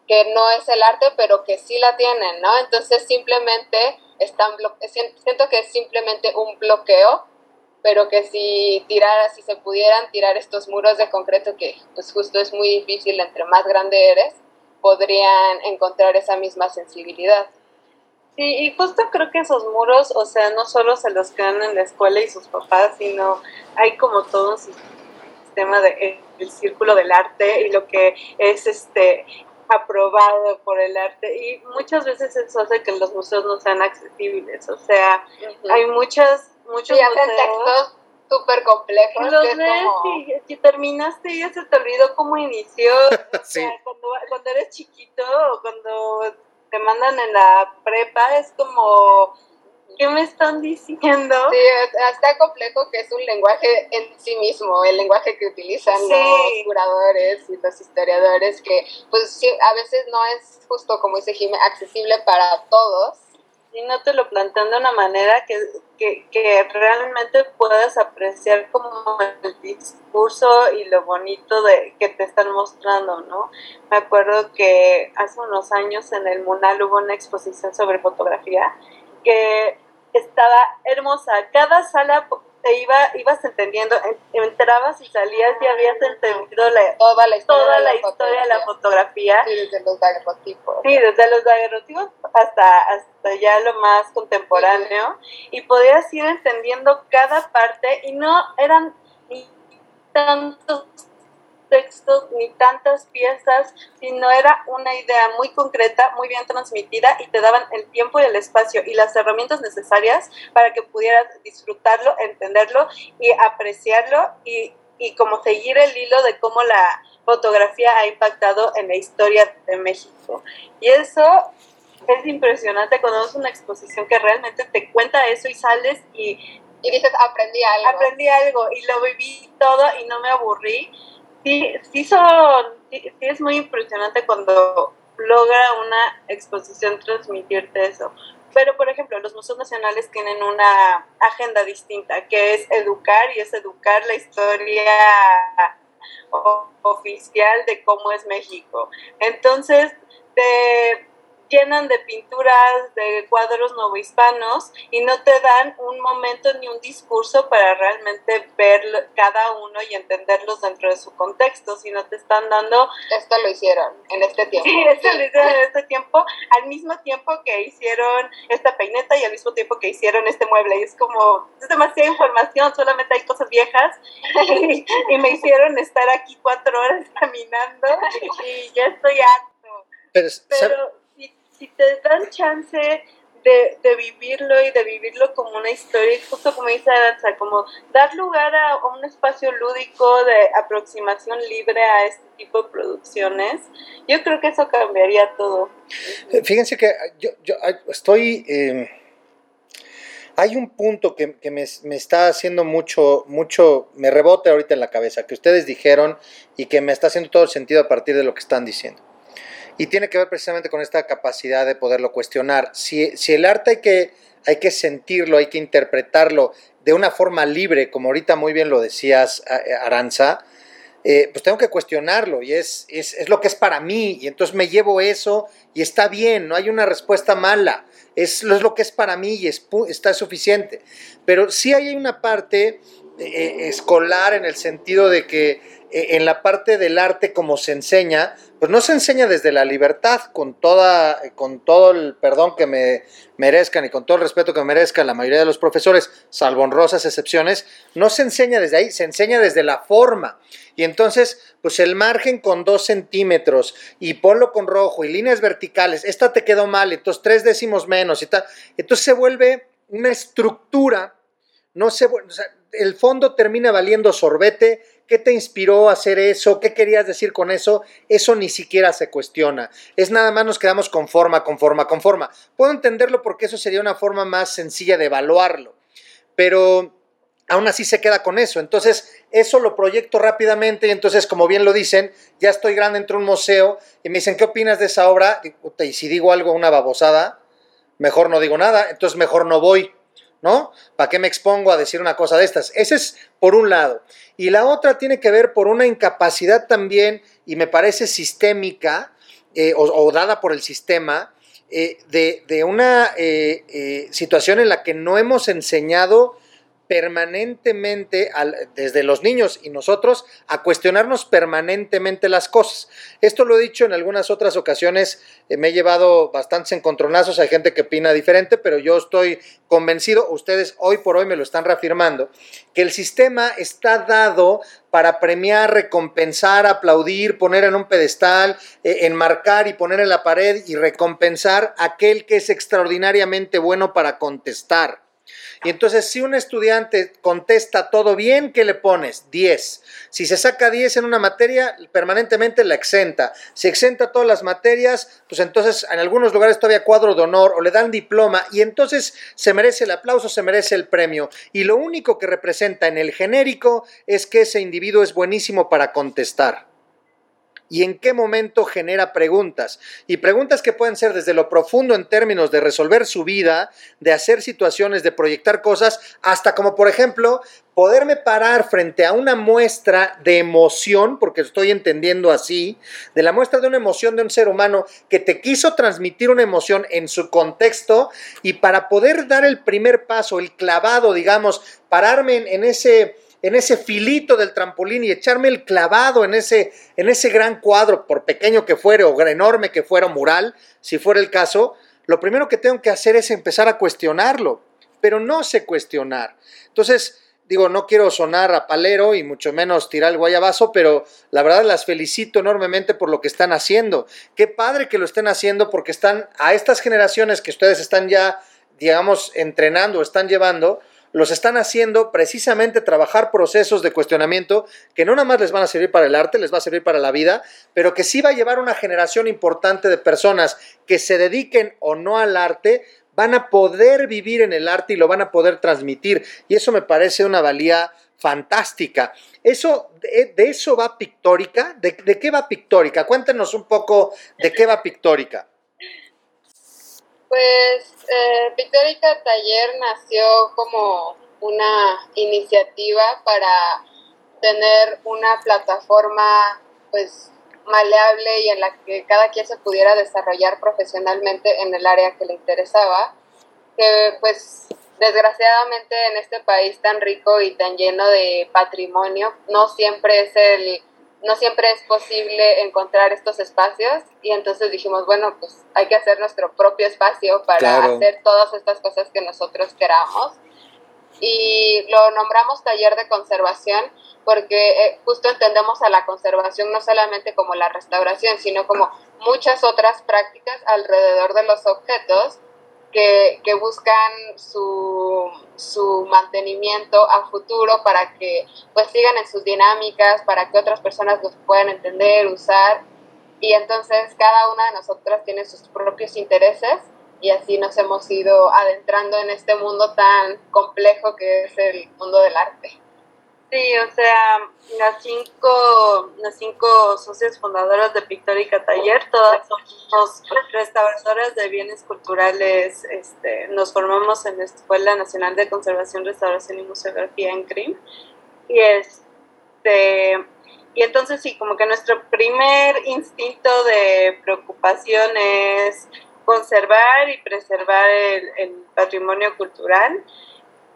que no es el arte, pero que sí la tienen, ¿no? Entonces simplemente están siento que es simplemente un bloqueo, pero que si tirara, si se pudieran tirar estos muros de concreto, que pues justo es muy difícil, entre más grande eres, podrían encontrar esa misma sensibilidad. Sí, y justo creo que esos muros, o sea, no solo se los quedan en la escuela y sus papás, sino hay como todo un sistema de el círculo del arte y lo que es este aprobado por el arte y muchas veces eso hace que los museos no sean accesibles, o sea, hay muchas muchos museos súper complejos. Los ves y si terminaste y ya se te olvidó cómo inició. (laughs) O sea, cuando, cuando eres chiquito o cuando te mandan en la prepa, es como, ¿qué me están diciendo? Sí, está complejo que es un lenguaje en sí mismo, el lenguaje que utilizan los curadores y los historiadores, que pues a veces no es justo, como dice Jimé, accesible para todos y no te lo plantean de una manera que, realmente puedas apreciar como el discurso y lo bonito de que te están mostrando, ¿no? Me acuerdo que hace unos años en el Munal hubo una exposición sobre fotografía que estaba hermosa. Cada sala te iba, ibas entendiendo, entrabas y salías y habías entendido toda la historia, toda la, historia de la fotografía. Sí, desde los daguerrotipos. Sí, desde los daguerrotipos hasta, hasta ya lo más contemporáneo. Y podías ir entendiendo cada parte y no eran tantos textos ni tantas piezas, sino era una idea muy concreta, muy bien transmitida y te daban el tiempo y el espacio y las herramientas necesarias para que pudieras disfrutarlo, entenderlo y apreciarlo y, y como seguir el hilo de cómo la fotografía ha impactado en la historia de México. Y eso es impresionante cuando es una exposición que realmente te cuenta eso y sales y y dices, aprendí algo. Aprendí algo y lo viví todo y no me aburrí sí, sí, son, sí, es muy impresionante cuando logra una exposición transmitirte eso. Pero, por ejemplo, los museos nacionales tienen una agenda distinta, que es educar y es educar la historia oficial de cómo es México. Entonces, te llenan de pinturas, de cuadros novohispanos y no te dan un momento ni un discurso para realmente ver cada uno y entenderlos dentro de su contexto, sino te están dando... Esto lo hicieron en este tiempo. Sí, (laughs) esto lo hicieron en este tiempo, al mismo tiempo que hicieron esta peineta y al mismo tiempo que hicieron este mueble. Y es como, es demasiada información, solamente hay cosas viejas (laughs) y, me hicieron estar aquí cuatro horas caminando y ya estoy harto. Pero, si te dan chance de, de, vivirlo y de vivirlo como una historia, justo como dice Aranza, como dar lugar a, un espacio lúdico de aproximación libre a este tipo de producciones, yo creo que eso cambiaría todo. Fíjense que yo, yo estoy... Em, hay un punto que, que me, me, está haciendo mucho, mucho, me rebote ahorita en la cabeza, que ustedes dijeron y que me está haciendo todo el sentido a partir de lo que están diciendo. Y tiene que ver precisamente con esta capacidad de poderlo cuestionar. Si, si el arte hay que, hay que sentirlo, hay que interpretarlo de una forma libre, como ahorita muy bien lo decías, Aranza, eh, pues tengo que cuestionarlo y es, es, lo que es para mí y entonces me llevo eso y está bien, no hay una respuesta mala, es, es lo que es para mí y es, está suficiente. Pero sí hay una parte eh, escolar en el sentido de que en la parte del arte como se enseña, pues no se enseña desde la libertad, con, toda, con todo el perdón que me merezcan y con todo el respeto que me merezcan la mayoría de los profesores, salvo honrosas excepciones, no se enseña desde ahí, se enseña desde la forma. Y entonces, pues el margen con dos centímetros y ponlo con rojo y líneas verticales, esta te quedó mal, entonces tres décimos menos y tal. Entonces se vuelve una estructura, no se, sea, el fondo termina valiendo sorbete ¿Qué te inspiró a hacer eso? ¿Qué querías decir con eso? Eso ni siquiera se cuestiona. Es nada más nos quedamos con forma, con forma, con forma. Puedo entenderlo porque eso sería una forma más sencilla de evaluarlo, pero aún así se queda con eso. Entonces, eso lo proyecto rápidamente y entonces, como bien lo dicen, ya estoy grande, entro a un museo y me dicen, ¿qué opinas de esa obra? Y si digo algo, una babosada, mejor no digo nada, entonces mejor no voy. ¿No? ¿Para qué me expongo a decir una cosa de estas? Ese es por un lado. Y la otra tiene que ver por una incapacidad también, y me parece sistémica, eh, o, dada por el sistema, eh, de, una eh, situación en la que no hemos enseñado permanentemente, desde los niños y nosotros, a cuestionarnos permanentemente las cosas. Esto lo he dicho en algunas otras ocasiones, eh, me he llevado bastantes encontronazos, hay gente que opina diferente, pero yo estoy convencido, ustedes hoy por hoy me lo están reafirmando, que el sistema está dado para premiar, recompensar, aplaudir, poner en un pedestal, eh, enmarcar y poner en la pared y recompensar aquel que es extraordinariamente bueno para contestar. Y entonces, si un estudiante contesta todo bien, ¿qué le pones? 10. Si se saca 10 en una materia, permanentemente la exenta. Si exenta todas las materias, pues entonces en algunos lugares todavía cuadro de honor o le dan diploma y entonces se merece el aplauso, se merece el premio. Y lo único que representa en el genérico es que ese individuo es buenísimo para contestar y en qué momento genera preguntas. Y preguntas que pueden ser desde lo profundo en términos de resolver su vida, de hacer situaciones, de proyectar cosas, hasta como por ejemplo poderme parar frente a una muestra de emoción, porque estoy entendiendo así, de la muestra de una emoción de un ser humano que te quiso transmitir una emoción en su contexto y para poder dar el primer paso, el clavado, digamos, pararme en, ese en ese filito del trampolín y echarme el clavado en ese, en ese gran cuadro, por pequeño que fuera o enorme que fuera mural, si fuera el caso, lo primero que tengo que hacer es empezar a cuestionarlo, pero no sé cuestionar. Entonces, digo, no quiero sonar a palero y mucho menos tirar el guayabazo, pero la verdad las felicito enormemente por lo que están haciendo. Qué padre que lo estén haciendo porque están a estas generaciones que ustedes están ya, digamos, entrenando, están llevando, los están haciendo precisamente trabajar procesos de cuestionamiento que no nada más les van a servir para el arte, les va a servir para la vida, pero que sí va a llevar una generación importante de personas que se dediquen o no al arte, van a poder vivir en el arte y lo van a poder transmitir. Y eso me parece una valía fantástica. Eso, de, eso va pictórica. ¿De, ¿De, qué va pictórica? Cuéntenos un poco de qué va pictórica. Pues eh, Pictórica Taller nació como una iniciativa para tener una plataforma pues maleable y en la que cada quien se pudiera desarrollar profesionalmente en el área que le interesaba, que pues desgraciadamente en este país tan rico y tan lleno de patrimonio no siempre es el no siempre es posible encontrar estos espacios y entonces dijimos, bueno, pues hay que hacer nuestro propio espacio para hacer todas estas cosas que nosotros queramos. Y lo nombramos taller de conservación porque eh, justo entendemos a la conservación no solamente como la restauración, sino como muchas otras prácticas alrededor de los objetos que, buscan su, su, mantenimiento a futuro para que pues sigan en sus dinámicas, para que otras personas los puedan entender, usar. Y entonces cada una de nosotras tiene sus propios intereses y así nos hemos ido adentrando en este mundo tan complejo que es el mundo del arte. Sí, o sea, las cinco, las cinco socias fundadoras de Pictórica Taller, todas somos restauradoras de bienes culturales, este, nos formamos en la Escuela Nacional de Conservación, Restauración y Museografía en CRIM, y este y entonces sí, como que nuestro primer instinto de preocupación es conservar y preservar el, el patrimonio cultural,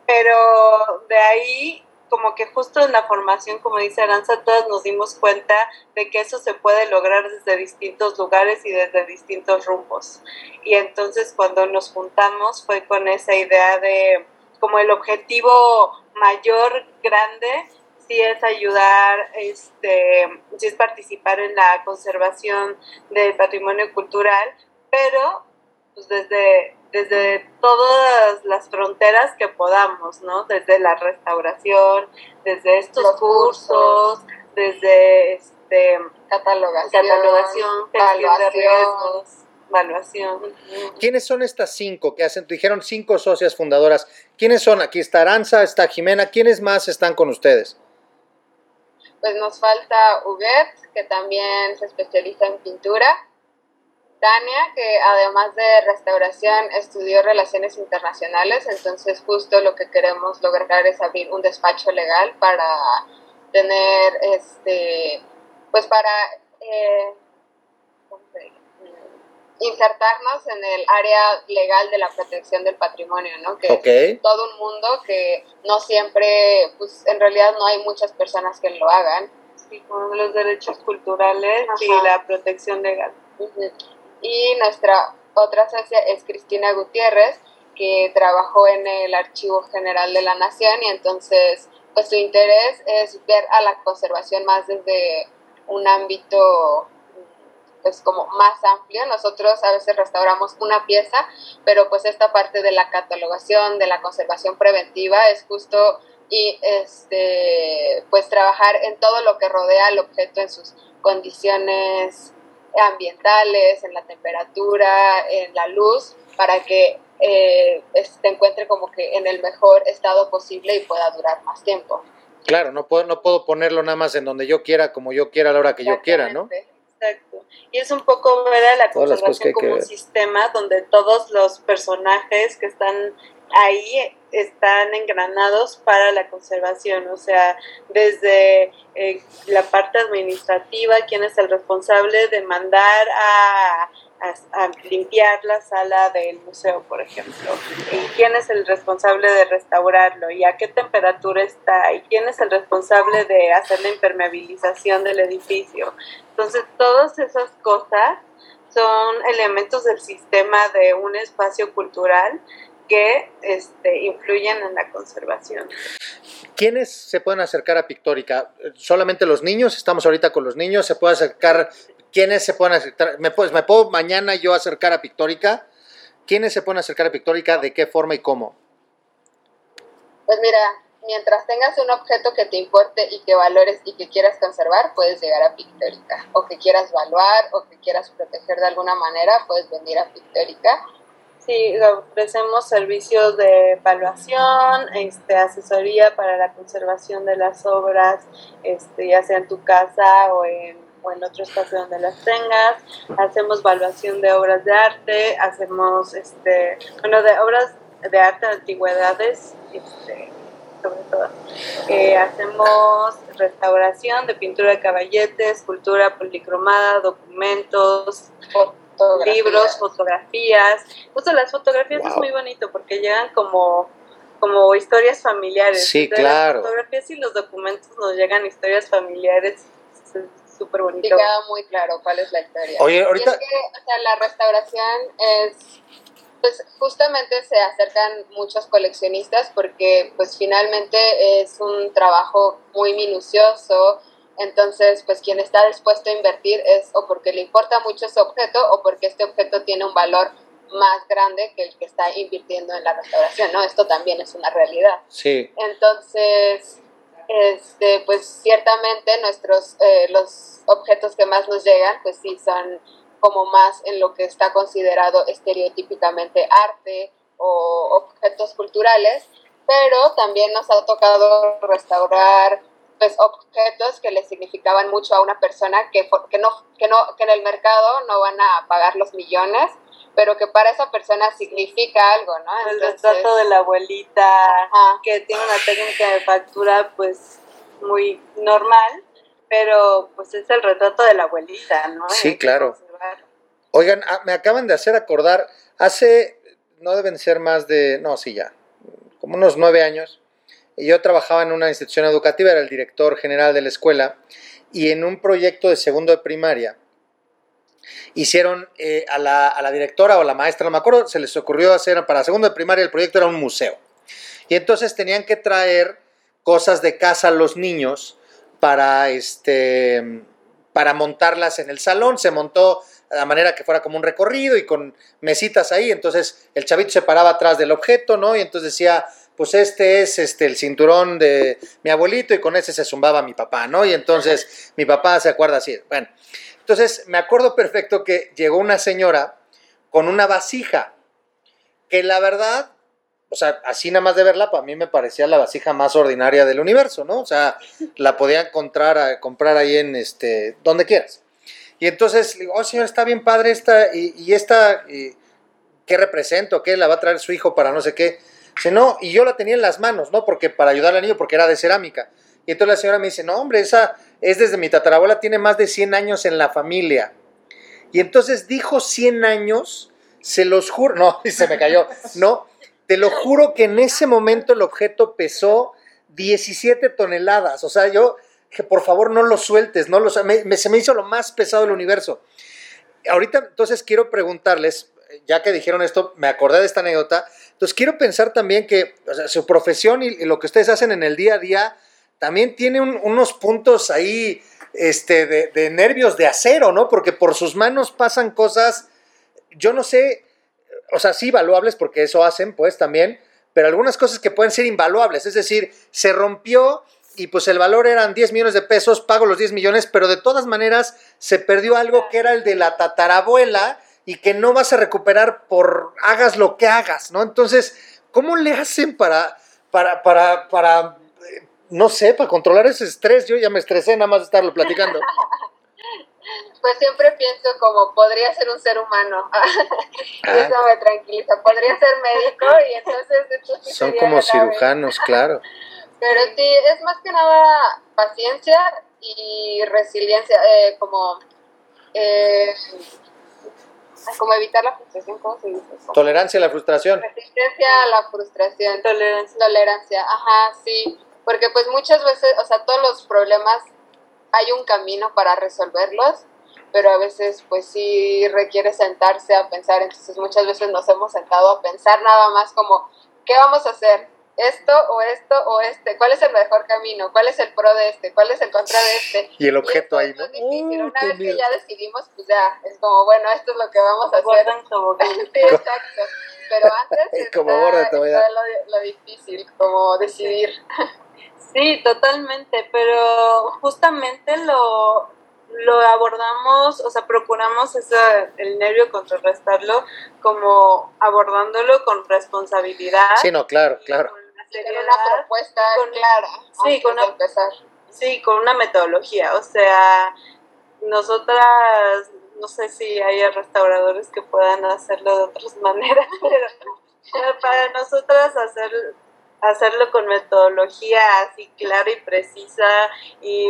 pero de ahí como que justo en la formación, como dice Aranza, todos nos dimos cuenta de que eso se puede lograr desde distintos lugares y desde distintos rumbos. Y entonces cuando nos juntamos fue con esa idea de como el objetivo mayor, grande, sí es ayudar, este, sí es participar en la conservación del patrimonio cultural, pero pues desde desde todas las fronteras que podamos, ¿no? Desde la restauración, desde estos cursos, desde este catalogación, catalogación evaluación. de riesgos, evaluación. ¿Quiénes son estas cinco que hacen? Dijeron cinco socias fundadoras. ¿Quiénes son? Aquí está Aranza, está Jimena. ¿Quiénes más están con ustedes? Pues nos falta Huguet, que también se especializa en pintura. Tania, que además de restauración estudió relaciones internacionales, entonces justo lo que queremos lograr es abrir un despacho legal para tener, este, pues para eh, ¿cómo se dice? insertarnos en el área legal de la protección del patrimonio, ¿no? Que es todo un mundo que no siempre, pues en realidad no hay muchas personas que lo hagan. Sí, como los derechos culturales y la protección legal. Ujú. Y nuestra otra socia es Cristina Gutiérrez, que trabajó en el Archivo General de la Nación y entonces pues su interés es ver a la conservación más desde un ámbito pues como más amplio. Nosotros a veces restauramos una pieza, pero pues esta parte de la catalogación, de la conservación preventiva es justo y este pues trabajar en todo lo que rodea al objeto en sus condiciones ambientales, en la temperatura, en la luz, para que eh, se encuentre como que en el mejor estado posible y pueda durar más tiempo. Claro, no puedo, no puedo ponerlo nada más en donde yo quiera, como yo quiera, a la hora que yo quiera, ¿no? Exacto. Y es un poco ver a la Todas que conservación que como un sistema donde todos los personajes que están ahí están engranados para la conservación, o sea, desde eh, la parte administrativa, quién es el responsable de mandar a, a- limpiar la sala del museo, por ejemplo, y quién es el responsable de restaurarlo, y a qué temperatura está, y quién es el responsable de hacer la impermeabilización del edificio. Entonces, todas esas cosas son elementos del sistema de un espacio cultural que este, influyen en la conservación. ¿Quiénes se pueden acercar a Pictórica? ¿Solamente los niños? Estamos ahorita con los niños. ¿Se puede acercar? ¿Quiénes se pueden acercar? ¿Me, puedo- ¿Me puedo mañana yo acercar a Pictórica? ¿Quiénes se pueden acercar a Pictórica? ¿De qué forma y cómo? Pues mira, mientras tengas un objeto que te importe y que valores y que quieras conservar, puedes llegar a Pictórica. O que quieras evaluar o que quieras proteger de alguna manera, puedes venir a Pictórica. Sí, ofrecemos servicios de evaluación, este, asesoría para la conservación de las obras, este, ya sea en tu casa o en, o en otro espacio donde las tengas. Hacemos evaluación de obras de arte, hacemos, este, bueno, de obras de arte de antigüedades, este, sobre todo. Eh, hacemos restauración de pintura de caballete, escultura policromada, documentos, Fotografías. libros, fotografías. Justo las fotografías es muy bonito porque llegan como, como historias familiares. Sí, claro. Las fotografías y los documentos nos llegan historias familiares. Es súper bonito. queda muy claro cuál es la historia. Oye, Y ahorita... es que, o sea, la restauración es, pues justamente se acercan muchos coleccionistas porque pues finalmente es un trabajo muy minucioso, entonces pues quien está dispuesto a invertir es o porque le importa mucho ese objeto o porque este objeto tiene un valor más grande que el que está invirtiendo en la restauración, ¿no? Esto también es una realidad. Sí, Entonces, este, pues ciertamente nuestros, eh, los objetos que más nos llegan, pues sí son como más en lo que está considerado estereotípicamente arte o objetos culturales, pero también nos ha tocado restaurar pues objetos que le significaban mucho a una persona que, que, no, que, no, que en el mercado no van a pagar los millones, pero que para esa persona significa algo, ¿no? El Entonces, retrato de la abuelita ajá, que tiene una técnica de factura pues muy normal, pero pues es el retrato de la abuelita, ¿no? Sí, claro. Oigan, ah, me acaban de hacer acordar, hace, no deben ser más de, no, sí, ya, como unos nueve años, yo trabajaba en una institución educativa, era el director general de la escuela, y en un proyecto de segundo de primaria, hicieron eh, a, la, directora o la maestra, no me acuerdo, se les ocurrió hacer para segundo de primaria el proyecto era un museo. Y entonces tenían que traer cosas de casa a los niños para, este, para montarlas en el salón. Se montó de manera que fuera como un recorrido y con mesitas ahí. Entonces el chavito se paraba atrás del objeto, ¿no? Y entonces decía, pues este es este, el cinturón de mi abuelito y con ese se zumbaba mi papá, ¿no? Y entonces mi papá se acuerda así. Bueno, entonces me acuerdo perfecto que llegó una señora con una vasija, que la verdad, o sea, así nada más de verla, para mí me parecía la vasija más ordinaria del universo, ¿no? O sea, la podía encontrar, comprar ahí en este, donde quieras. Y entonces le digo, oh señor, está bien padre esta, y, esta, ¿qué represento? ¿Qué la va a traer su hijo para no sé qué? Dice, no, y yo la tenía en las manos, ¿no? Porque para ayudar al niño, porque era de cerámica. Y entonces la señora me dice, no, hombre, esa es desde mi tatarabuela, tiene más de 100 años en la familia. Y entonces dijo 100 años, se los juro, (laughs) no, y se me cayó, no, te lo juro que en ese momento el objeto pesó 17 toneladas. O sea, yo que por favor no lo sueltes, no lo, me, se me hizo lo más pesado del universo. Ahorita entonces quiero preguntarles, ya que dijeron esto, me acordé de esta anécdota, entonces quiero pensar también que su profesión y, lo que ustedes hacen en el día a día también tiene un, unos puntos ahí este, de, de, nervios de acero, ¿no? Porque por sus manos pasan cosas, yo no sé, o sea, sí valuables porque eso hacen, pues también, pero algunas cosas que pueden ser invaluables, es decir, se rompió y pues el valor eran 10 millones de pesos, pago los 10 millones, pero de todas maneras se perdió algo que era el de la tatarabuela y que no vas a recuperar por hagas lo que hagas, ¿no? Entonces, ¿cómo le hacen para, para, para, para, no sé, para controlar ese estrés? Yo ya me estresé nada más de estarlo platicando. (laughs) Pues siempre pienso como podría ser un ser humano. (laughs) Eso me tranquiliza. Podría ser médico y entonces... Sí Son como cirujanos, claro. Pero sí, es más que nada paciencia y resiliencia, eh, como, eh, como evitar la frustración, ¿cómo se dice? Tolerancia a la frustración. Resistencia a la frustración. Tolerancia. Tolerancia, ajá, sí. Porque pues muchas veces, o sea, todos los problemas hay un camino para resolverlos, pero a veces pues sí requiere sentarse a pensar, entonces muchas veces nos hemos sentado a pensar nada más como, ¿qué vamos a hacer? Esto o esto o este, cuál es el mejor camino, cuál es el pro de este, cuál es el contra de este. Y el objeto ahí, ¿no? Es difícil. Una vez que ya decidimos, pues ya, es como, bueno, esto es lo que vamos a hacer. (laughs) sí, exacto. Pero (laughs) antes como está, lo, lo difícil, como decidir. Sí, totalmente, pero justamente lo, lo abordamos, o sea, procuramos ese, el nervio contrarrestarlo como abordándolo con responsabilidad. Sí, no, claro, claro sería una propuesta con, clara. Sí, con una, empezar. Sí, con una metodología. O sea, nosotras, no sé si hay restauradores que puedan hacerlo de otras (laughs) maneras, pero para nosotras hacer, hacerlo con metodología así clara y precisa y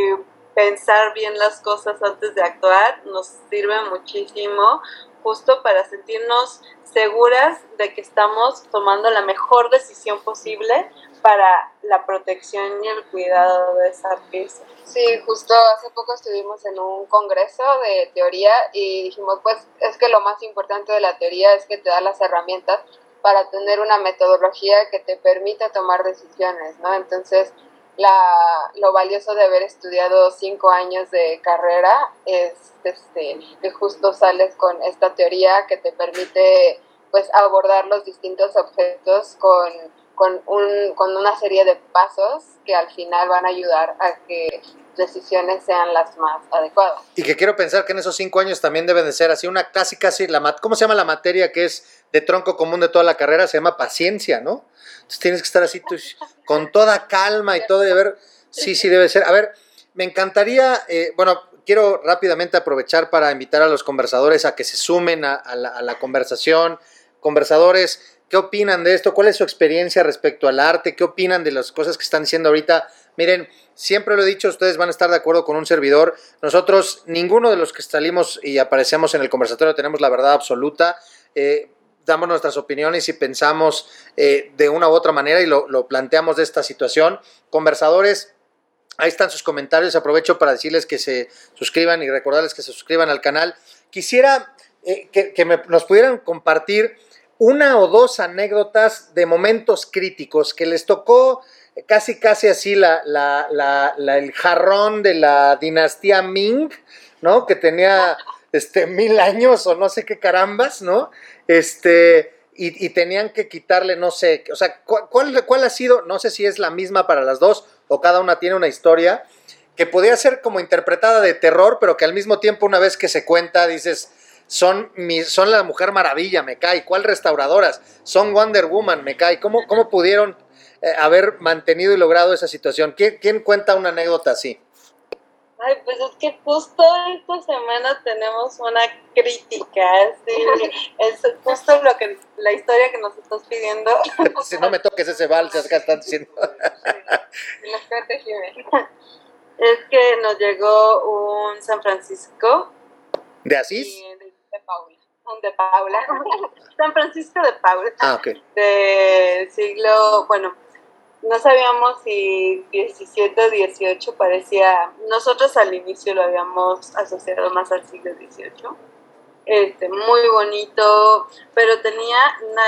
pensar bien las cosas antes de actuar nos sirve muchísimo justo para sentirnos seguras de que estamos tomando la mejor decisión posible para la protección y el cuidado de esa pieza. Sí, justo hace poco estuvimos en un congreso de teoría y dijimos, pues es que lo más importante de la teoría es que te da las herramientas para tener una metodología que te permita tomar decisiones, ¿no? Entonces, la, lo valioso de haber estudiado cinco años de carrera es este, que justo sales con esta teoría que te permite pues abordar los distintos objetos con, con, un, con una serie de pasos que al final van a ayudar a que decisiones sean las más adecuadas. Y que quiero pensar que en esos cinco años también deben de ser así una casi casi la ¿cómo se llama la materia que es de tronco común de toda la carrera? Se llama paciencia, ¿no? Entonces tienes que estar así con toda calma y todo y a ver, sí, sí debe ser. A ver, me encantaría, eh, bueno, quiero rápidamente aprovechar para invitar a los conversadores a que se sumen a la conversación. Conversadores, ¿qué opinan de esto? ¿Cuál es su experiencia respecto al arte? ¿Qué opinan de las cosas que están diciendo ahorita Miren, siempre lo he dicho, ustedes van a estar de acuerdo con un servidor. Nosotros, ninguno de los que salimos y aparecemos en el conversatorio tenemos la verdad absoluta. Eh, damos nuestras opiniones y pensamos eh, de una u otra manera y lo, planteamos de esta situación. Conversadores, ahí están sus comentarios. Aprovecho para decirles que se suscriban y recordarles que se suscriban al canal. Quisiera eh, que, nos pudieran compartir una o dos anécdotas de momentos críticos que les tocó casi casi así la, el jarrón de la dinastía Ming, ¿no? Que tenía este, mil años o no sé qué carambas, ¿no? Este, y, tenían que quitarle, no sé, o sea, ¿cuál, ha sido? No sé si es la misma para las dos o cada una tiene una historia que podía ser como interpretada de terror, pero que al mismo tiempo una vez que se cuenta dices, son, son la Mujer Maravilla, me cae, ¿cuál restauradoras? Son Wonder Woman, me cae, ¿cómo, cómo pudieron eh, haber mantenido y logrado esa situación? ¿Quién, quién cuenta una anécdota así? Ay, pues es que justo esta semana tenemos una crítica, sí, es justo lo que la historia que nos estás pidiendo. (laughs) si no me toques ese vals, acá están diciendo. Y. Es que nos llegó un San Francisco ¿De y Asís? de, de Paula. de Paula, (laughs) San Francisco de Paula, Ah, ok. del siglo, bueno, no sabíamos si 17 o 18 parecía, nosotros al inicio lo habíamos asociado más al siglo 18, este, muy bonito, pero tenía una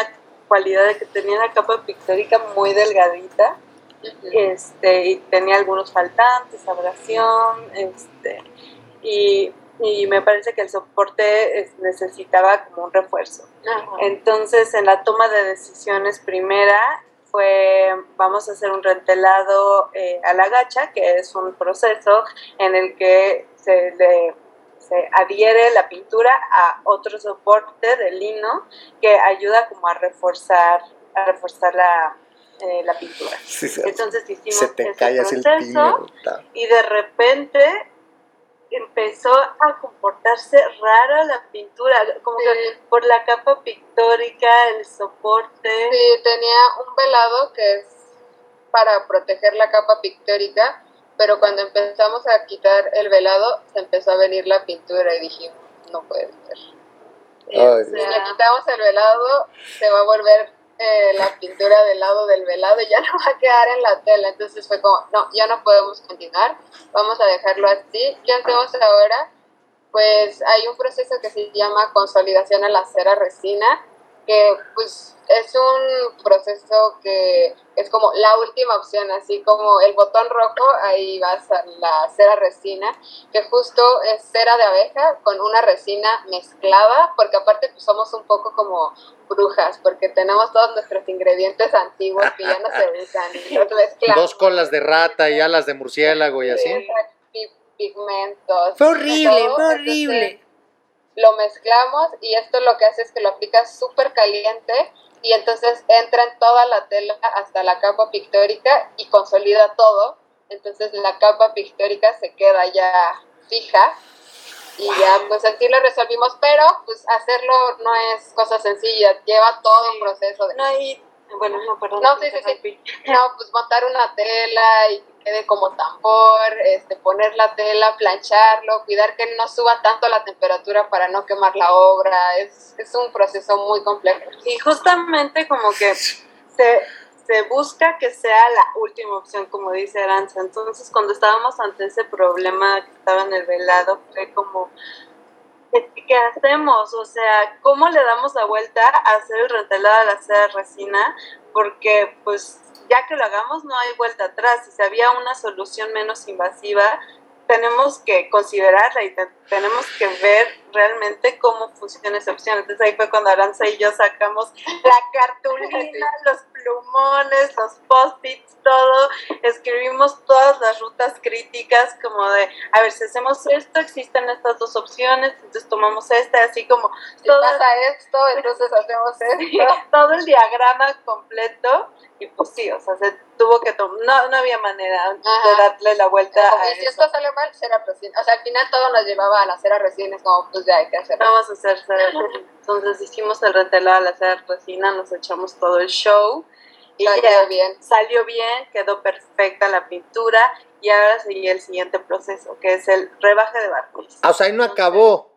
cualidad de que tenía una capa pictórica muy delgadita, este, y tenía algunos faltantes, abrasión, este, y, y me parece que el soporte es- necesitaba como un refuerzo. Entonces, en la toma de decisiones primera fue, vamos a hacer un rentelado eh, a la gacha, que es un proceso en el que se le se adhiere la pintura a otro soporte de lino que ayuda como a reforzar, a reforzar la, eh, la pintura. Sí, Entonces hicimos se te ese cae así el proceso y de repente empezó a comportarse rara la pintura, como que por la capa pictórica, el soporte. Sí, tenía un velado que es para proteger la capa pictórica, pero cuando empezamos a quitar el velado, se empezó a venir la pintura y dije, no puede ser. Ay, Si le quitamos el velado, se va a volver eh, la pintura del lado del velado ya (laughs) no va a quedar en la tela. Entonces fue como, no, ya no podemos continuar, vamos a dejarlo así. ¿Qué hacemos ahora? Pues hay un proceso que se llama consolidación a la cera resina, que pues es un proceso que es como la última opción, así como el botón rojo, ahí vas a la cera resina, que justo es cera de abeja con una resina mezclada, porque aparte pues somos un poco como brujas, porque tenemos todos nuestros ingredientes antiguos que ya no se usan y los mezclamos. Dos colas de rata y alas de murciélago y así. Pi- pigmentos. Fue horrible, todo, fue entonces, horrible. Lo mezclamos y esto lo que hace es que lo aplicas súper caliente y entonces entra en toda la tela hasta la capa pictórica y consolida todo. Entonces la capa pictórica se queda ya fija y ya pues así lo resolvimos, pero pues hacerlo no es cosa sencilla, lleva todo un proceso de... no hay, bueno, no, perdón. No, sí, sí, sí. No, pues montar una tela y quede como tambor, este, poner la tela, plancharlo, cuidar que no suba tanto la temperatura para no quemar la obra. Es, es un proceso muy complejo. Y justamente como que se, se busca que sea la última opción, como dice Aranza. Entonces, cuando estábamos ante ese problema que estaba en el velado, fue como, "¿Qué- ¿qué hacemos? O sea, ¿cómo le damos la vuelta a hacer el rentelado de la cera resina? Porque, pues, ya que lo hagamos, no hay vuelta atrás. Si había una solución menos invasiva, tenemos que considerarla y tenemos que ver realmente cómo funciona esa opción. Entonces ahí fue cuando Aranza y yo sacamos la cartulina, (laughs) los plumones, los post-its, todo. Escribimos todas las rutas críticas como de, a ver, si hacemos esto, existen estas dos opciones, entonces tomamos esta, así como Si todo, pasa esto, entonces hacemos (laughs) esto. todo el diagrama completo. Y pues sí, o sea, se tuvo que tomar, no, no había manera de Ajá. darle la vuelta a Y si eso. esto sale mal, cera resina. O sea, al final todo nos llevaba a la cera resina, es como, pues ya hay que hacerlo. Vamos a hacer cera resina. Entonces hicimos el rentelado a la cera resina, nos echamos todo el show Y Salió ya bien. salió bien, quedó perfecta la pintura y ahora sigue el siguiente proceso, que es el rebaje de barniz. Ah, o sea, ahí no acabó.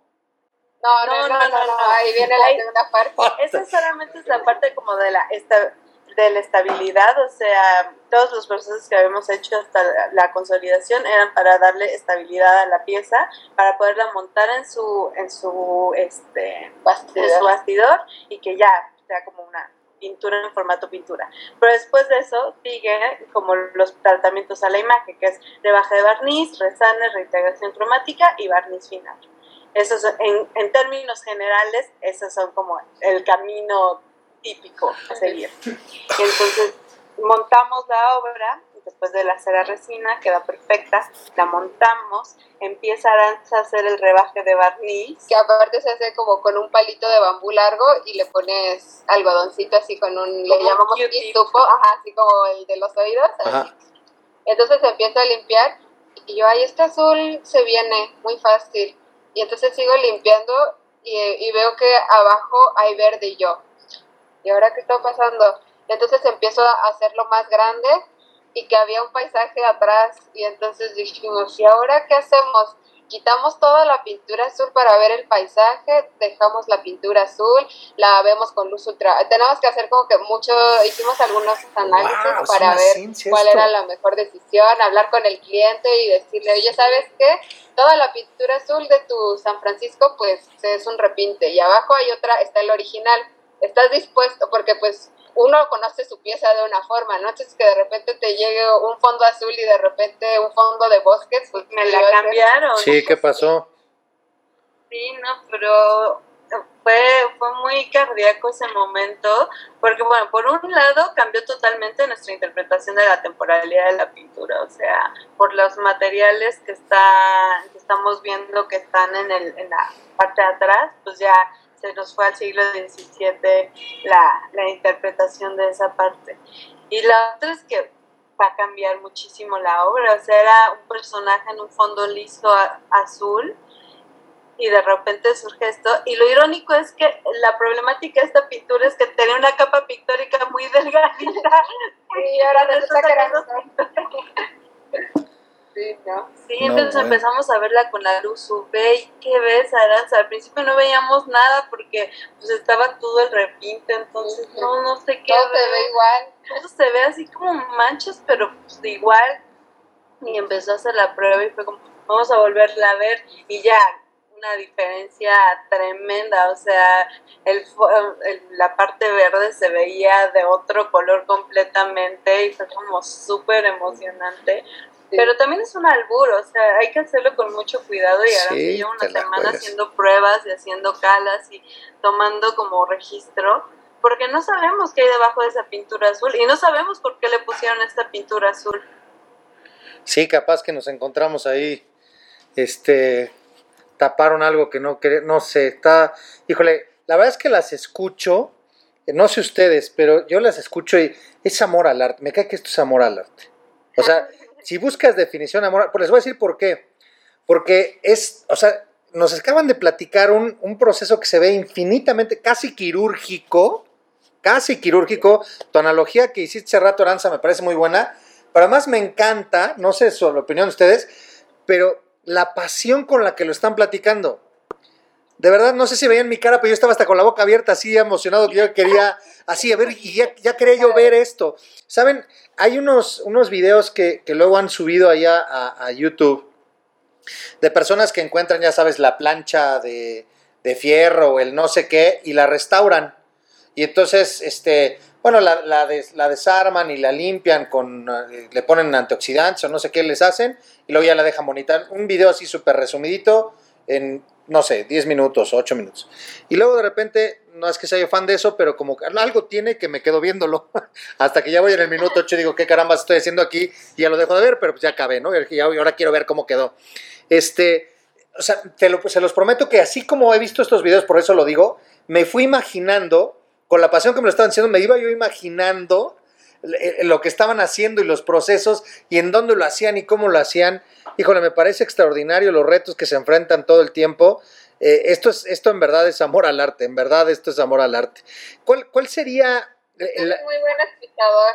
No, no, no, no, no, ahí viene la segunda parte. Esa solamente es la parte como de la, esta- de la estabilidad, o sea, todos los procesos que habíamos hecho hasta la, consolidación eran para darle estabilidad a la pieza, para poderla montar en su, en su, este, en Bastidor. su bastidor y que ya sea como una pintura en formato pintura. Pero después de eso sigue como los tratamientos a la imagen, que es rebaje de barniz, resane, reintegración cromática y barniz final. Esos, en, en términos generales, esos son como el camino típico a seguir. Y entonces montamos la obra, después de la cera resina, queda perfecta, la montamos, empieza a hacer el rebaje de barniz, Que aparte se hace como con un palito de bambú largo y le pones algodoncito así con un, le Como un llamamos Q-tip. pistupo, ajá, así como el de los oídos. así. Entonces se empieza a limpiar y yo, ay, este azul se viene muy fácil. Y entonces sigo limpiando y, y veo que abajo hay verde y yo. ¿Y ahora qué está pasando? Entonces empiezo a hacerlo más grande y que había un paisaje atrás y entonces dijimos, ¿y ahora qué hacemos? Quitamos toda la pintura azul para ver el paisaje, dejamos la pintura azul, la vemos con luz ultra. Tenemos que hacer como que mucho, hicimos algunos análisis Wow, para ver cuál esto. era la mejor decisión, hablar con el cliente y decirle, oye, ¿sabes qué? Toda la pintura azul de tu San Francisco, pues es un repinte y abajo hay otra, está el original. ¿Estás dispuesto? Porque pues uno conoce su pieza de una forma, ¿no? Entonces que de repente te llegue un fondo azul y de repente un fondo de bosques, pues me sí la cambiaron. Sí, ¿qué pasó? Sí, no, pero fue, fue muy cardíaco ese momento, porque bueno, por un lado cambió totalmente nuestra interpretación de la temporalidad de la pintura, o sea, por los materiales que, está, que estamos viendo que están en, el, en la parte de atrás, pues ya se nos fue al siglo XVII la, la interpretación de esa parte. Y la otra es que va a cambiar muchísimo la obra, o sea, era un personaje en un fondo liso a- azul, y de repente surge esto. Y lo irónico es que la problemática de esta pintura es que tenía una capa pictórica muy delgadita. Y ahora resulta que. (laughs) (laughs) Sí, ¿no? Sí, No, entonces bueno. empezamos a verla con la luz UV y ¿qué ves, Aranza? Al principio no veíamos nada porque pues estaba todo el repinte, entonces no, no sé qué Todo se ve igual. todo se ve así como manchas, pero pues de igual. Y empezó a hacer la prueba y fue como, vamos a volverla a ver y ya, una diferencia tremenda, o sea, el, el- la parte verde se veía de otro color completamente y fue como súper emocionante. Pero también es un albur, o sea, hay que hacerlo con mucho cuidado y ahora Sí, llevo una semana haciendo pruebas y haciendo calas y tomando como registro, porque no sabemos qué hay debajo de esa pintura azul y no sabemos por qué le pusieron esta pintura azul. Sí, capaz que nos encontramos ahí, este, taparon algo que no quería, no sé, está, híjole, la verdad es que las escucho, eh, no sé ustedes, pero yo las escucho y es amor al arte, me cae que esto es amor al arte. O sea, (laughs) si buscas definición amor, pues les voy a decir por qué. Porque es, o sea, nos acaban de platicar un, un proceso que se ve infinitamente, casi quirúrgico, casi quirúrgico. Tu analogía que hiciste hace rato, Aranza, me parece muy buena. Pero además me encanta, no sé su la opinión de ustedes, pero la pasión con la que lo están platicando. De verdad, no sé si veían mi cara, pero yo estaba hasta con la boca abierta, así emocionado que yo quería, así, a ver, y ya, quería yo ver esto. ¿Saben? Hay unos, unos videos que, luego han subido allá a, YouTube de personas que encuentran, ya sabes, la plancha de, de fierro o el no sé qué y la restauran. Y entonces, este, bueno, la, la, des- la desarman y la limpian con, le ponen antioxidantes o no sé qué les hacen y luego ya la dejan bonita. Un video así súper resumidito en, no sé, 10 minutos, 8 minutos. Y luego de repente, no es que sea yo fan de eso, pero como algo tiene que me quedo viéndolo. (laughs) Hasta que ya voy en el minuto 8 y digo, ¿qué caramba estoy haciendo aquí? Y ya lo dejo de ver, pero pues ya acabé, ¿no? Y ahora quiero ver cómo quedó. Este, o sea, se los prometo que así como he visto estos videos, por eso lo digo, me fui imaginando, con la pasión que me lo estaban diciendo, me iba yo imaginando eh, lo que estaban haciendo y los procesos y en dónde lo hacían y cómo lo hacían. Híjole, me parece extraordinario los retos que se enfrentan todo el tiempo. Eh, esto, es, esto en verdad es amor al arte, en verdad esto es amor al arte. ¿Cuál, cuál sería (laughs) Eres muy buen escuchador.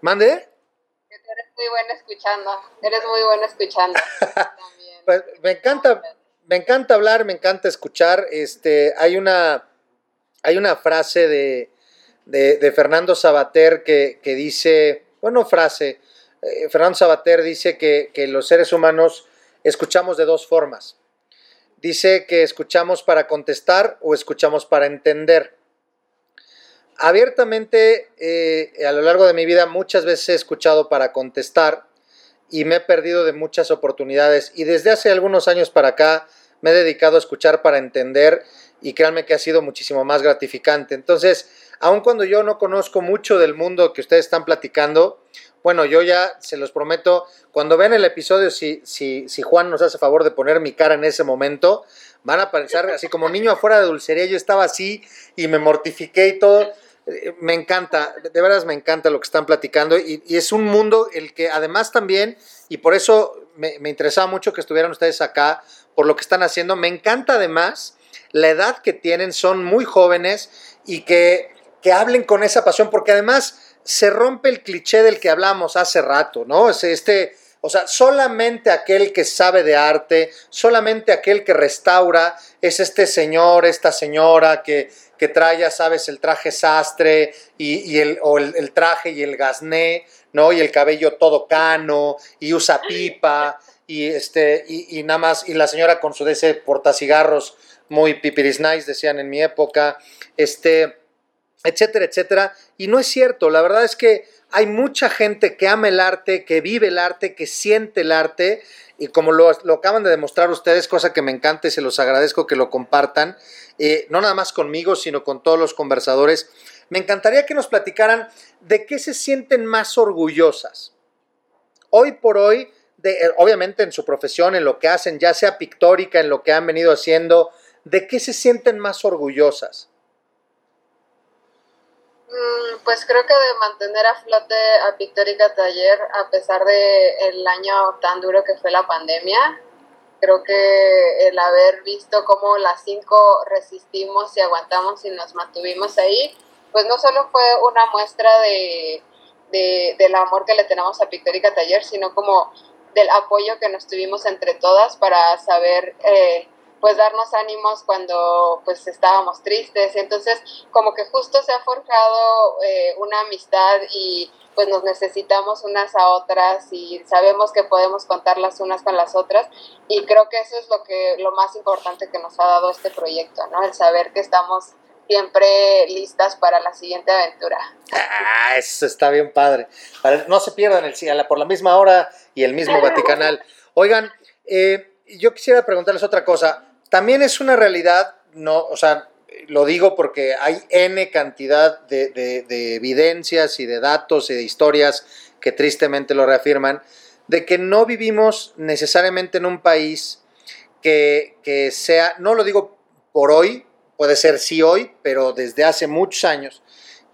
¿Mande? Eres muy bueno escuchando. Eres muy bueno escuchando. (laughs) Pues, me encanta, me encanta hablar, me encanta escuchar. Este, hay una, hay una frase de, de, Fernando Sabater que, que, dice, bueno, frase, eh, Fernando Sabater dice que, los seres humanos escuchamos de dos formas. Dice que escuchamos para contestar o escuchamos para entender. Abiertamente, eh, a lo largo de mi vida muchas veces he escuchado para contestar y me he perdido de muchas oportunidades y desde hace algunos años para acá me he dedicado a escuchar para entender y créanme que ha sido muchísimo más gratificante. Entonces, aun cuando yo no conozco mucho del mundo que ustedes están platicando, bueno, yo ya se los prometo, cuando vean el episodio, si, si, si Juan nos hace favor de poner mi cara en ese momento, van a pensar así como niño afuera de dulcería, yo estaba así y me mortifiqué y todo. Eh, me encanta, de veras me encanta lo que están platicando y, es un mundo el que además también, y por eso me, me interesaba mucho que estuvieran ustedes acá, por lo que están haciendo, me encanta además la edad que tienen, son muy jóvenes y que, que hablen con esa pasión, porque además se rompe el cliché del que hablamos hace rato, ¿no? Este, o sea, solamente aquel que sabe de arte, solamente aquel que restaura, es este señor, esta señora que, que trae, sabes, el traje sastre y, el, o el, traje y el gasné, ¿no? Y el cabello todo cano y usa pipa y, este, y, y nada más, y la señora con su de ese portacigarros muy pipiris nice, decían en mi época, este etcétera, etcétera. Y no es cierto, la verdad es que hay mucha gente que ama el arte, que vive el arte, que siente el arte, y como lo, acaban de demostrar ustedes, cosa que me encanta y se los agradezco que lo compartan, eh, no nada más conmigo, sino con todos los conversadores, me encantaría que nos platicaran de qué se sienten más orgullosas. Hoy por hoy, de, eh, obviamente en su profesión, en lo que hacen, ya sea pictórica, en lo que han venido haciendo, ¿de qué se sienten más orgullosas? Mm, pues creo que de mantener a flote a Pictórica Taller a pesar de el año tan duro que fue la pandemia, creo que el haber visto cómo las cinco resistimos y aguantamos y nos mantuvimos ahí, pues no solo fue una muestra de, del amor que le tenemos a Pictórica Taller, sino como del apoyo que nos tuvimos entre todas para saber eh, pues darnos ánimos cuando pues estábamos tristes. Entonces como que justo se ha forjado eh, una amistad y pues nos necesitamos unas a otras y sabemos que podemos contar las unas con las otras y creo que eso es lo que lo más importante que nos ha dado este proyecto, ¿no? El saber que estamos siempre listas para la siguiente aventura. Ah, eso está bien padre. no se pierdan el por la misma hora y el mismo (laughs) Vaticanal. Oigan, eh, yo quisiera preguntarles otra cosa. También es una realidad, no, o sea, lo digo porque hay N cantidad de, evidencias y de datos y de historias que tristemente lo reafirman, de que no vivimos necesariamente en un país que, que sea, no lo digo por hoy, puede ser sí hoy, pero desde hace muchos años,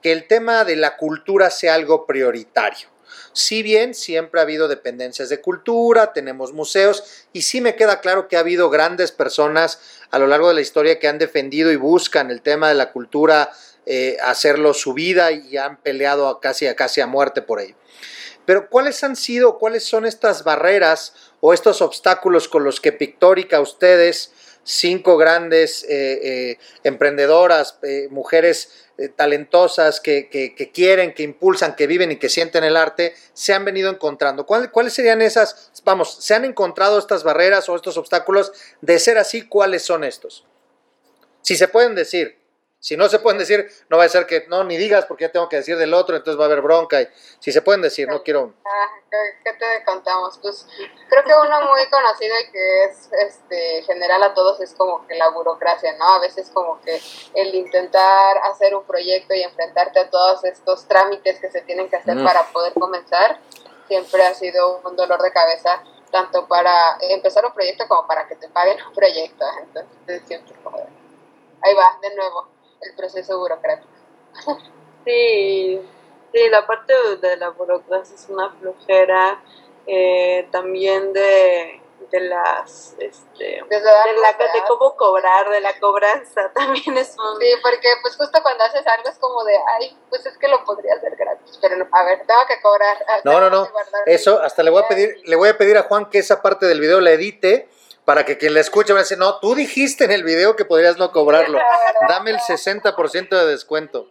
que el tema de la cultura sea algo prioritario. Si bien siempre ha habido dependencias de cultura, tenemos museos y sí me queda claro que ha habido grandes personas a lo largo de la historia que han defendido y buscan el tema de la cultura, eh, hacerlo su vida y han peleado casi, a casi a muerte por ello. Pero ¿cuáles han sido, cuáles son estas barreras o estos obstáculos con los que Pictórica ustedes, cinco grandes eh, eh, emprendedoras, mujeres eh, talentosas que, quieren, que impulsan, que viven y que sienten el arte, se han venido encontrando? ¿Cuáles serían esas, vamos, se han encontrado estas barreras o estos obstáculos? De ser así, ¿cuáles son estos? Si se pueden decir. Si no se pueden decir, no va a ser que no, ni digas porque ya tengo que decir del otro, entonces va a haber bronca. Y, si se pueden decir, no quiero. Ah, ¿Qué te contamos? Pues creo que uno muy conocido y que es este, general a todos es como que la burocracia, ¿no? A veces como que el intentar hacer un proyecto y enfrentarte a todos estos trámites que se tienen que hacer mm. para poder comenzar, siempre ha sido un dolor de cabeza, tanto para empezar un proyecto como para que te paguen un proyecto. Entonces siempre como ahí va, de nuevo el proceso burocrático. (laughs) Sí, sí, la parte de la burocracia es una flojera, eh, también de, de las este de, la, de cómo cobrar de la cobranza (laughs) también es un sí porque pues justo cuando haces algo es como de ay pues es que lo podría hacer gratis pero a ver tengo que cobrar ah, no no no eso hasta le voy a pedir le voy a pedir a Juan que esa parte del video la edite para que quien la escuche me dice no tú dijiste en el video que podrías no cobrarlo. (laughs) Dame el 60% de descuento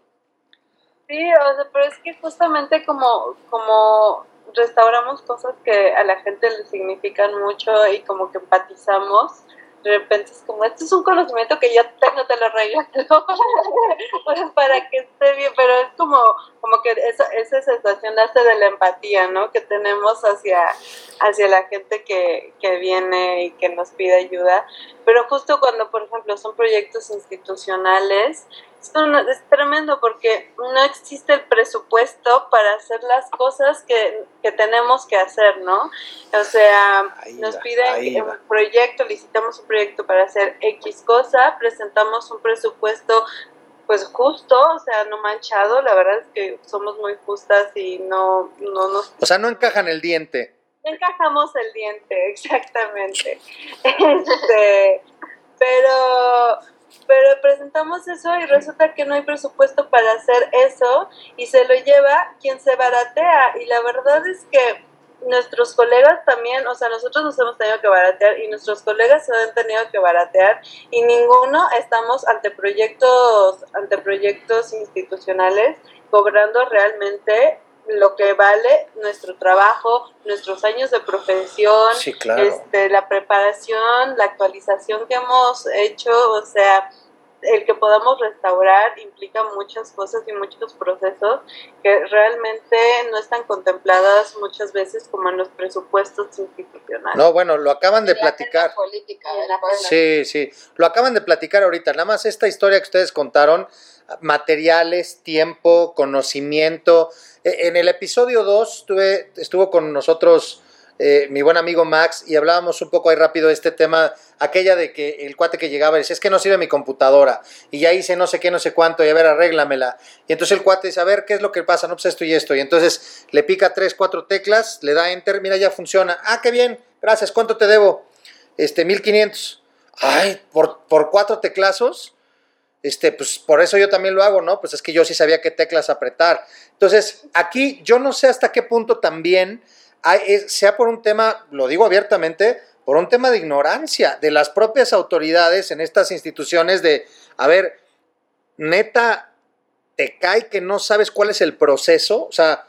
sí o sea pero es que justamente como como restauramos cosas que a la gente le significan mucho y como que empatizamos, de repente es como, esto es un conocimiento que ya tengo, te lo regalo, (laughs) para que esté bien, pero es como, como que esa, esa sensación hace de la empatía, ¿no? Que tenemos hacia, hacia la gente que, que viene y que nos pide ayuda, pero justo cuando, por ejemplo, son proyectos institucionales, es tremendo porque no existe el presupuesto para hacer las cosas que, tenemos que hacer, ¿no? O sea, nos piden un proyecto, licitamos un proyecto para hacer X cosa, presentamos un presupuesto pues justo, o sea, no manchado, la verdad es que somos muy justas y no, no nos... O sea, no encajan el diente. Encajamos el diente, (laughs) exactamente. Este, pero pero presentamos eso y resulta que no hay presupuesto para hacer eso y se lo lleva quien se baratea. Y la verdad es que nuestros colegas también, o sea, nosotros nos hemos tenido que baratear y nuestros colegas se han tenido que baratear y ninguno estamos ante proyectos, ante proyectos institucionales cobrando realmente lo que vale nuestro trabajo, nuestros años de profesión, este, la preparación, la actualización que hemos hecho, o sea, el que podamos restaurar implica muchas cosas y muchos procesos que realmente no están contempladas muchas veces como en los presupuestos institucionales. No, bueno, lo acaban de platicar. sí, sí, lo acaban de platicar ahorita. Nada más esta historia que ustedes contaron, materiales, tiempo, conocimiento. E, en el episodio 2 estuvo con nosotros eh, mi buen amigo Max y hablábamos un poco ahí rápido de este tema, aquella de que el cuate que llegaba decía, es que no sirve mi computadora y ya hice no sé qué, no sé cuánto y a ver, arréglamela. Y entonces el cuate dice, a ver, ¿qué es lo que pasa? No, pues esto y esto. Y entonces le pica tres, cuatro teclas, le da enter, mira, ya funciona. Ah, qué bien, gracias, ¿cuánto te debo? Este, 1500. Ay, por, por cuatro teclazos este, pues por eso yo también lo hago, ¿no? Pues es que yo sí sabía qué teclas apretar. Entonces, aquí yo no sé hasta qué punto también sea por un tema, lo digo abiertamente, por un tema de ignorancia de las propias autoridades en estas instituciones de, a ver, neta, te cae que no sabes cuál es el proceso, o sea,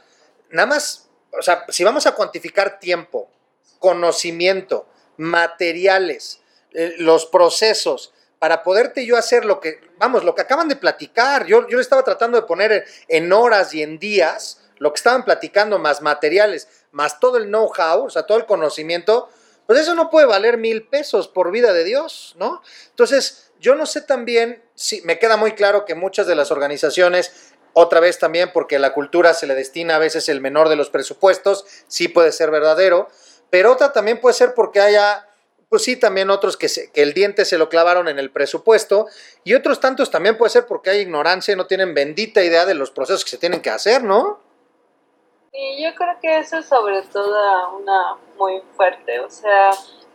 nada más, o sea, si vamos a cuantificar tiempo, conocimiento, materiales, eh, los procesos, para poderte yo hacer lo que, vamos, lo que acaban de platicar, yo, yo estaba tratando de poner en horas y en días lo que estaban platicando, más materiales, más todo el know-how, o sea, todo el conocimiento, pues eso no puede valer mil pesos por vida de Dios, ¿no? Entonces, yo no sé también, si me queda muy claro que muchas de las organizaciones, otra vez también porque la cultura se le destina a veces el menor de los presupuestos, sí puede ser verdadero, pero otra también puede ser porque haya, pues sí, también otros que, que el diente se lo clavaron en el presupuesto, y otros tantos también puede ser porque hay ignorancia y no tienen bendita idea de los procesos que se tienen que hacer, ¿no? Y yo creo que eso es sobre todo una muy fuerte, o sea,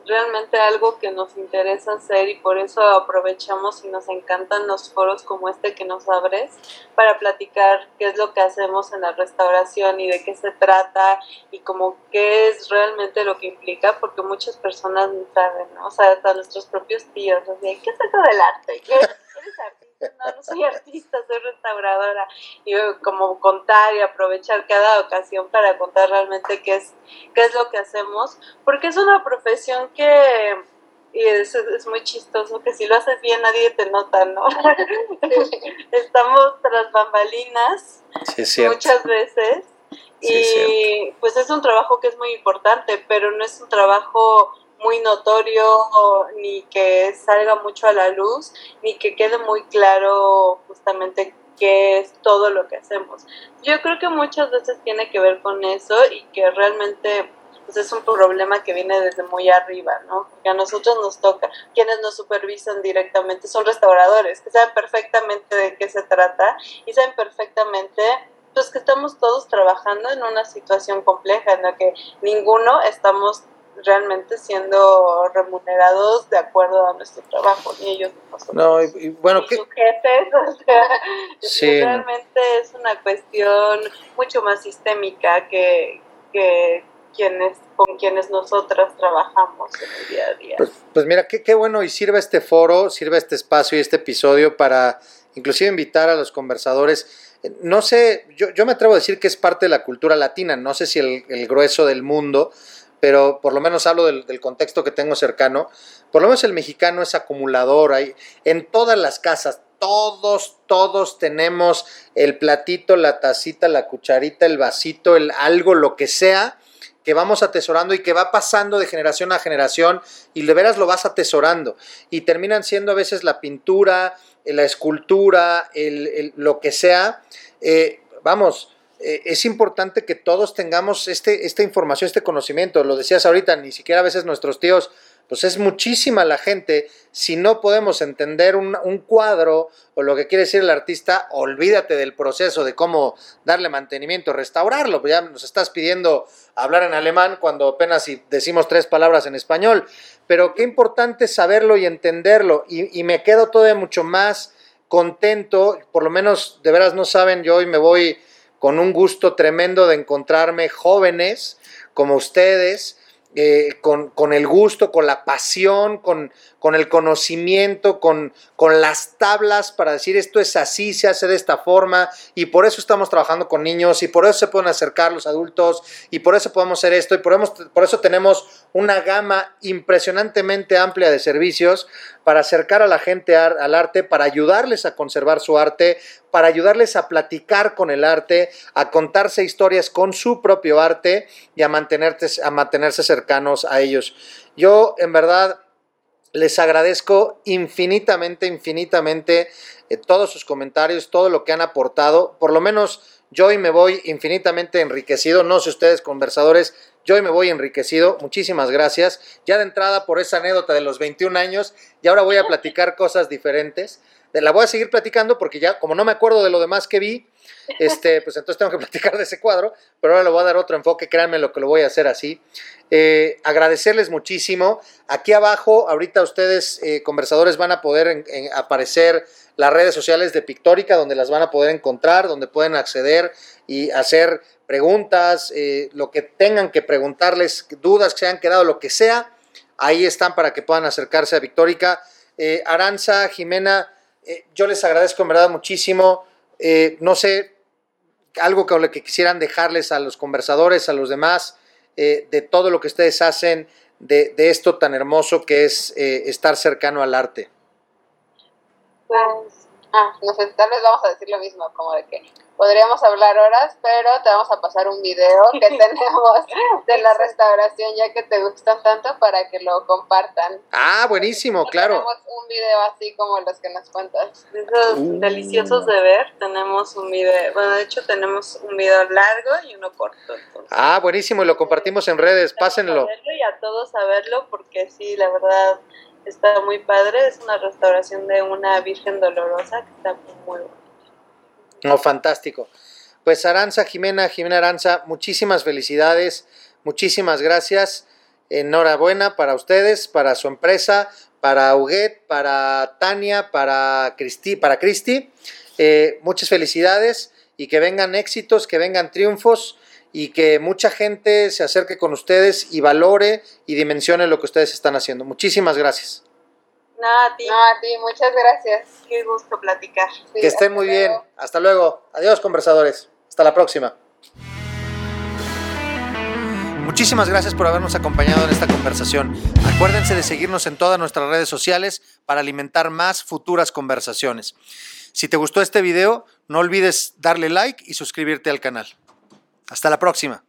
realmente algo que nos interesa hacer y por eso aprovechamos y nos encantan los foros como este que nos abres para platicar qué es lo que hacemos en la restauración y de qué se trata y como qué es realmente lo que implica porque muchas personas no saben, ¿no? o sea, hasta nuestros propios tíos, así, ¿qué es eso del arte? ¿Qué eres artista? No, no soy artista, soy restauradora. Y como contar y aprovechar cada ocasión para contar realmente qué es, qué es lo que hacemos, porque es una profesión que, y es, es muy chistoso, que si lo haces bien nadie te nota, ¿no? (laughs) Estamos tras bambalinas muchas veces. y pues es un trabajo que es muy importante, pero no es un trabajo muy notorio ni que salga mucho a la luz ni que quede muy claro justamente qué es todo lo que hacemos. Yo creo que muchas veces tiene que ver con eso y que realmente pues es un problema que viene desde muy arriba, ¿no? Porque a nosotros nos toca, quienes nos supervisan directamente son restauradores, que saben perfectamente de qué se trata y saben perfectamente pues que estamos todos trabajando en una situación compleja en la que ninguno estamos realmente siendo remunerados de acuerdo a nuestro trabajo, ni ellos ni nosotros. No, y, bueno, ¿qué? (laughs) realmente es una cuestión mucho más sistémica que, que quienes con quienes nosotras trabajamos en el día a día. Pues, pues mira, qué, qué bueno y sirve este foro, sirve este espacio y este episodio para inclusive invitar a los conversadores. No sé, yo, yo me atrevo a decir que es parte de la cultura latina, no sé si el, el grueso del mundo, pero por lo menos hablo del, contexto que tengo cercano. Por lo menos el mexicano es acumulador. Hay, en todas las casas, todos, todos tenemos el platito, la tacita, la cucharita, el vasito, el algo, lo que sea que vamos atesorando y que va pasando de generación a generación y de veras lo vas atesorando. Y terminan siendo a veces la pintura, la escultura, el, lo que sea. Eh, vamos, eh, es importante que todos tengamos este, esta información, este conocimiento. Lo decías ahorita, ni siquiera a veces nuestros tíos pues es muchísima la gente. Si no podemos entender un, cuadro o lo que quiere decir el artista, olvídate del proceso de cómo darle mantenimiento, restaurarlo. Ya nos estás pidiendo hablar en alemán cuando apenas decimos tres palabras en español. Pero qué importante saberlo y entenderlo. Y, y me quedo todavía mucho más contento, por lo menos de veras no saben, yo hoy me voy con un gusto tremendo de encontrarme jóvenes como ustedes eh, con, con, el gusto, con la pasión, con, con el conocimiento, con, con, las tablas para decir esto es así, se hace de esta forma, y por eso estamos trabajando con niños, y por eso se pueden acercar los adultos, y por eso podemos hacer esto, y por, por eso tenemos una gama impresionantemente amplia de servicios para acercar a la gente al arte, para ayudarles a conservar su arte, para ayudarles a platicar con el arte, a contarse historias con su propio arte y a a mantenerse cercanos a ellos. Yo, en verdad, les agradezco infinitamente, infinitamente eh, todos sus comentarios, todo lo que han aportado. Por lo menos yo hoy me voy infinitamente enriquecido. No sé ustedes, conversadores, yo hoy me voy enriquecido. Muchísimas gracias. Ya de entrada por esa anécdota de los 21 años y ahora voy a platicar cosas diferentes. La voy a seguir platicando porque ya, como no me acuerdo de lo demás que vi, este, pues entonces tengo que (laughs) platicar de ese cuadro, pero ahora le voy a dar otro enfoque, créanme lo que lo voy a hacer así. Eh, agradecerles muchísimo. Aquí abajo, ahorita ustedes, eh, conversadores, van a poder aparecer las redes sociales de Pictórica, donde las van a poder encontrar, donde pueden acceder y hacer preguntas, eh, lo que tengan que preguntarles, dudas que se han quedado, lo que sea, ahí están para que puedan acercarse a Victórica. Aranza, Jimena, eh, yo les agradezco en verdad muchísimo. Eh, no sé, algo lo que quisieran dejarles a los conversadores, a los demás, eh, de todo lo que ustedes hacen, de, de esto tan hermoso que es estar cercano al arte. Pues, ah, no sé, tal vez vamos a decir lo mismo, como de que podríamos hablar horas, pero te vamos a pasar un video que (laughs) tenemos de la restauración ya que te gustan tanto para que lo compartan. Ah, buenísimo, claro. Tenemos un video así como los que nos cuentas. Esos uh. deliciosos de ver, tenemos un video, bueno, de hecho tenemos un video largo y uno corto. Entonces. Ah, buenísimo, y lo compartimos en redes, pásenlo. A y a todos a verlo porque sí, la verdad está muy padre, es una restauración de una Virgen Dolorosa que está muy buena. No, fantástico. Pues Aranza, Jimena, Jimena Aranza, muchísimas felicidades, muchísimas gracias. Enhorabuena para ustedes, para su empresa, para Huguet, para Tania, para Cristi, para Cristi. Eh, muchas felicidades y que vengan éxitos, que vengan triunfos y que mucha gente se acerque con ustedes y valore y dimensione lo que ustedes están haciendo. Muchísimas gracias. No, a ti. No, a ti, muchas gracias. Qué gusto platicar. Sí, que estén muy luego. bien. Hasta luego. Adiós, conversadores. Hasta la próxima. Muchísimas gracias por habernos acompañado en esta conversación. Acuérdense de seguirnos en todas nuestras redes sociales para alimentar más futuras conversaciones. Si te gustó este video, no olvides darle like y suscribirte al canal. Hasta la próxima.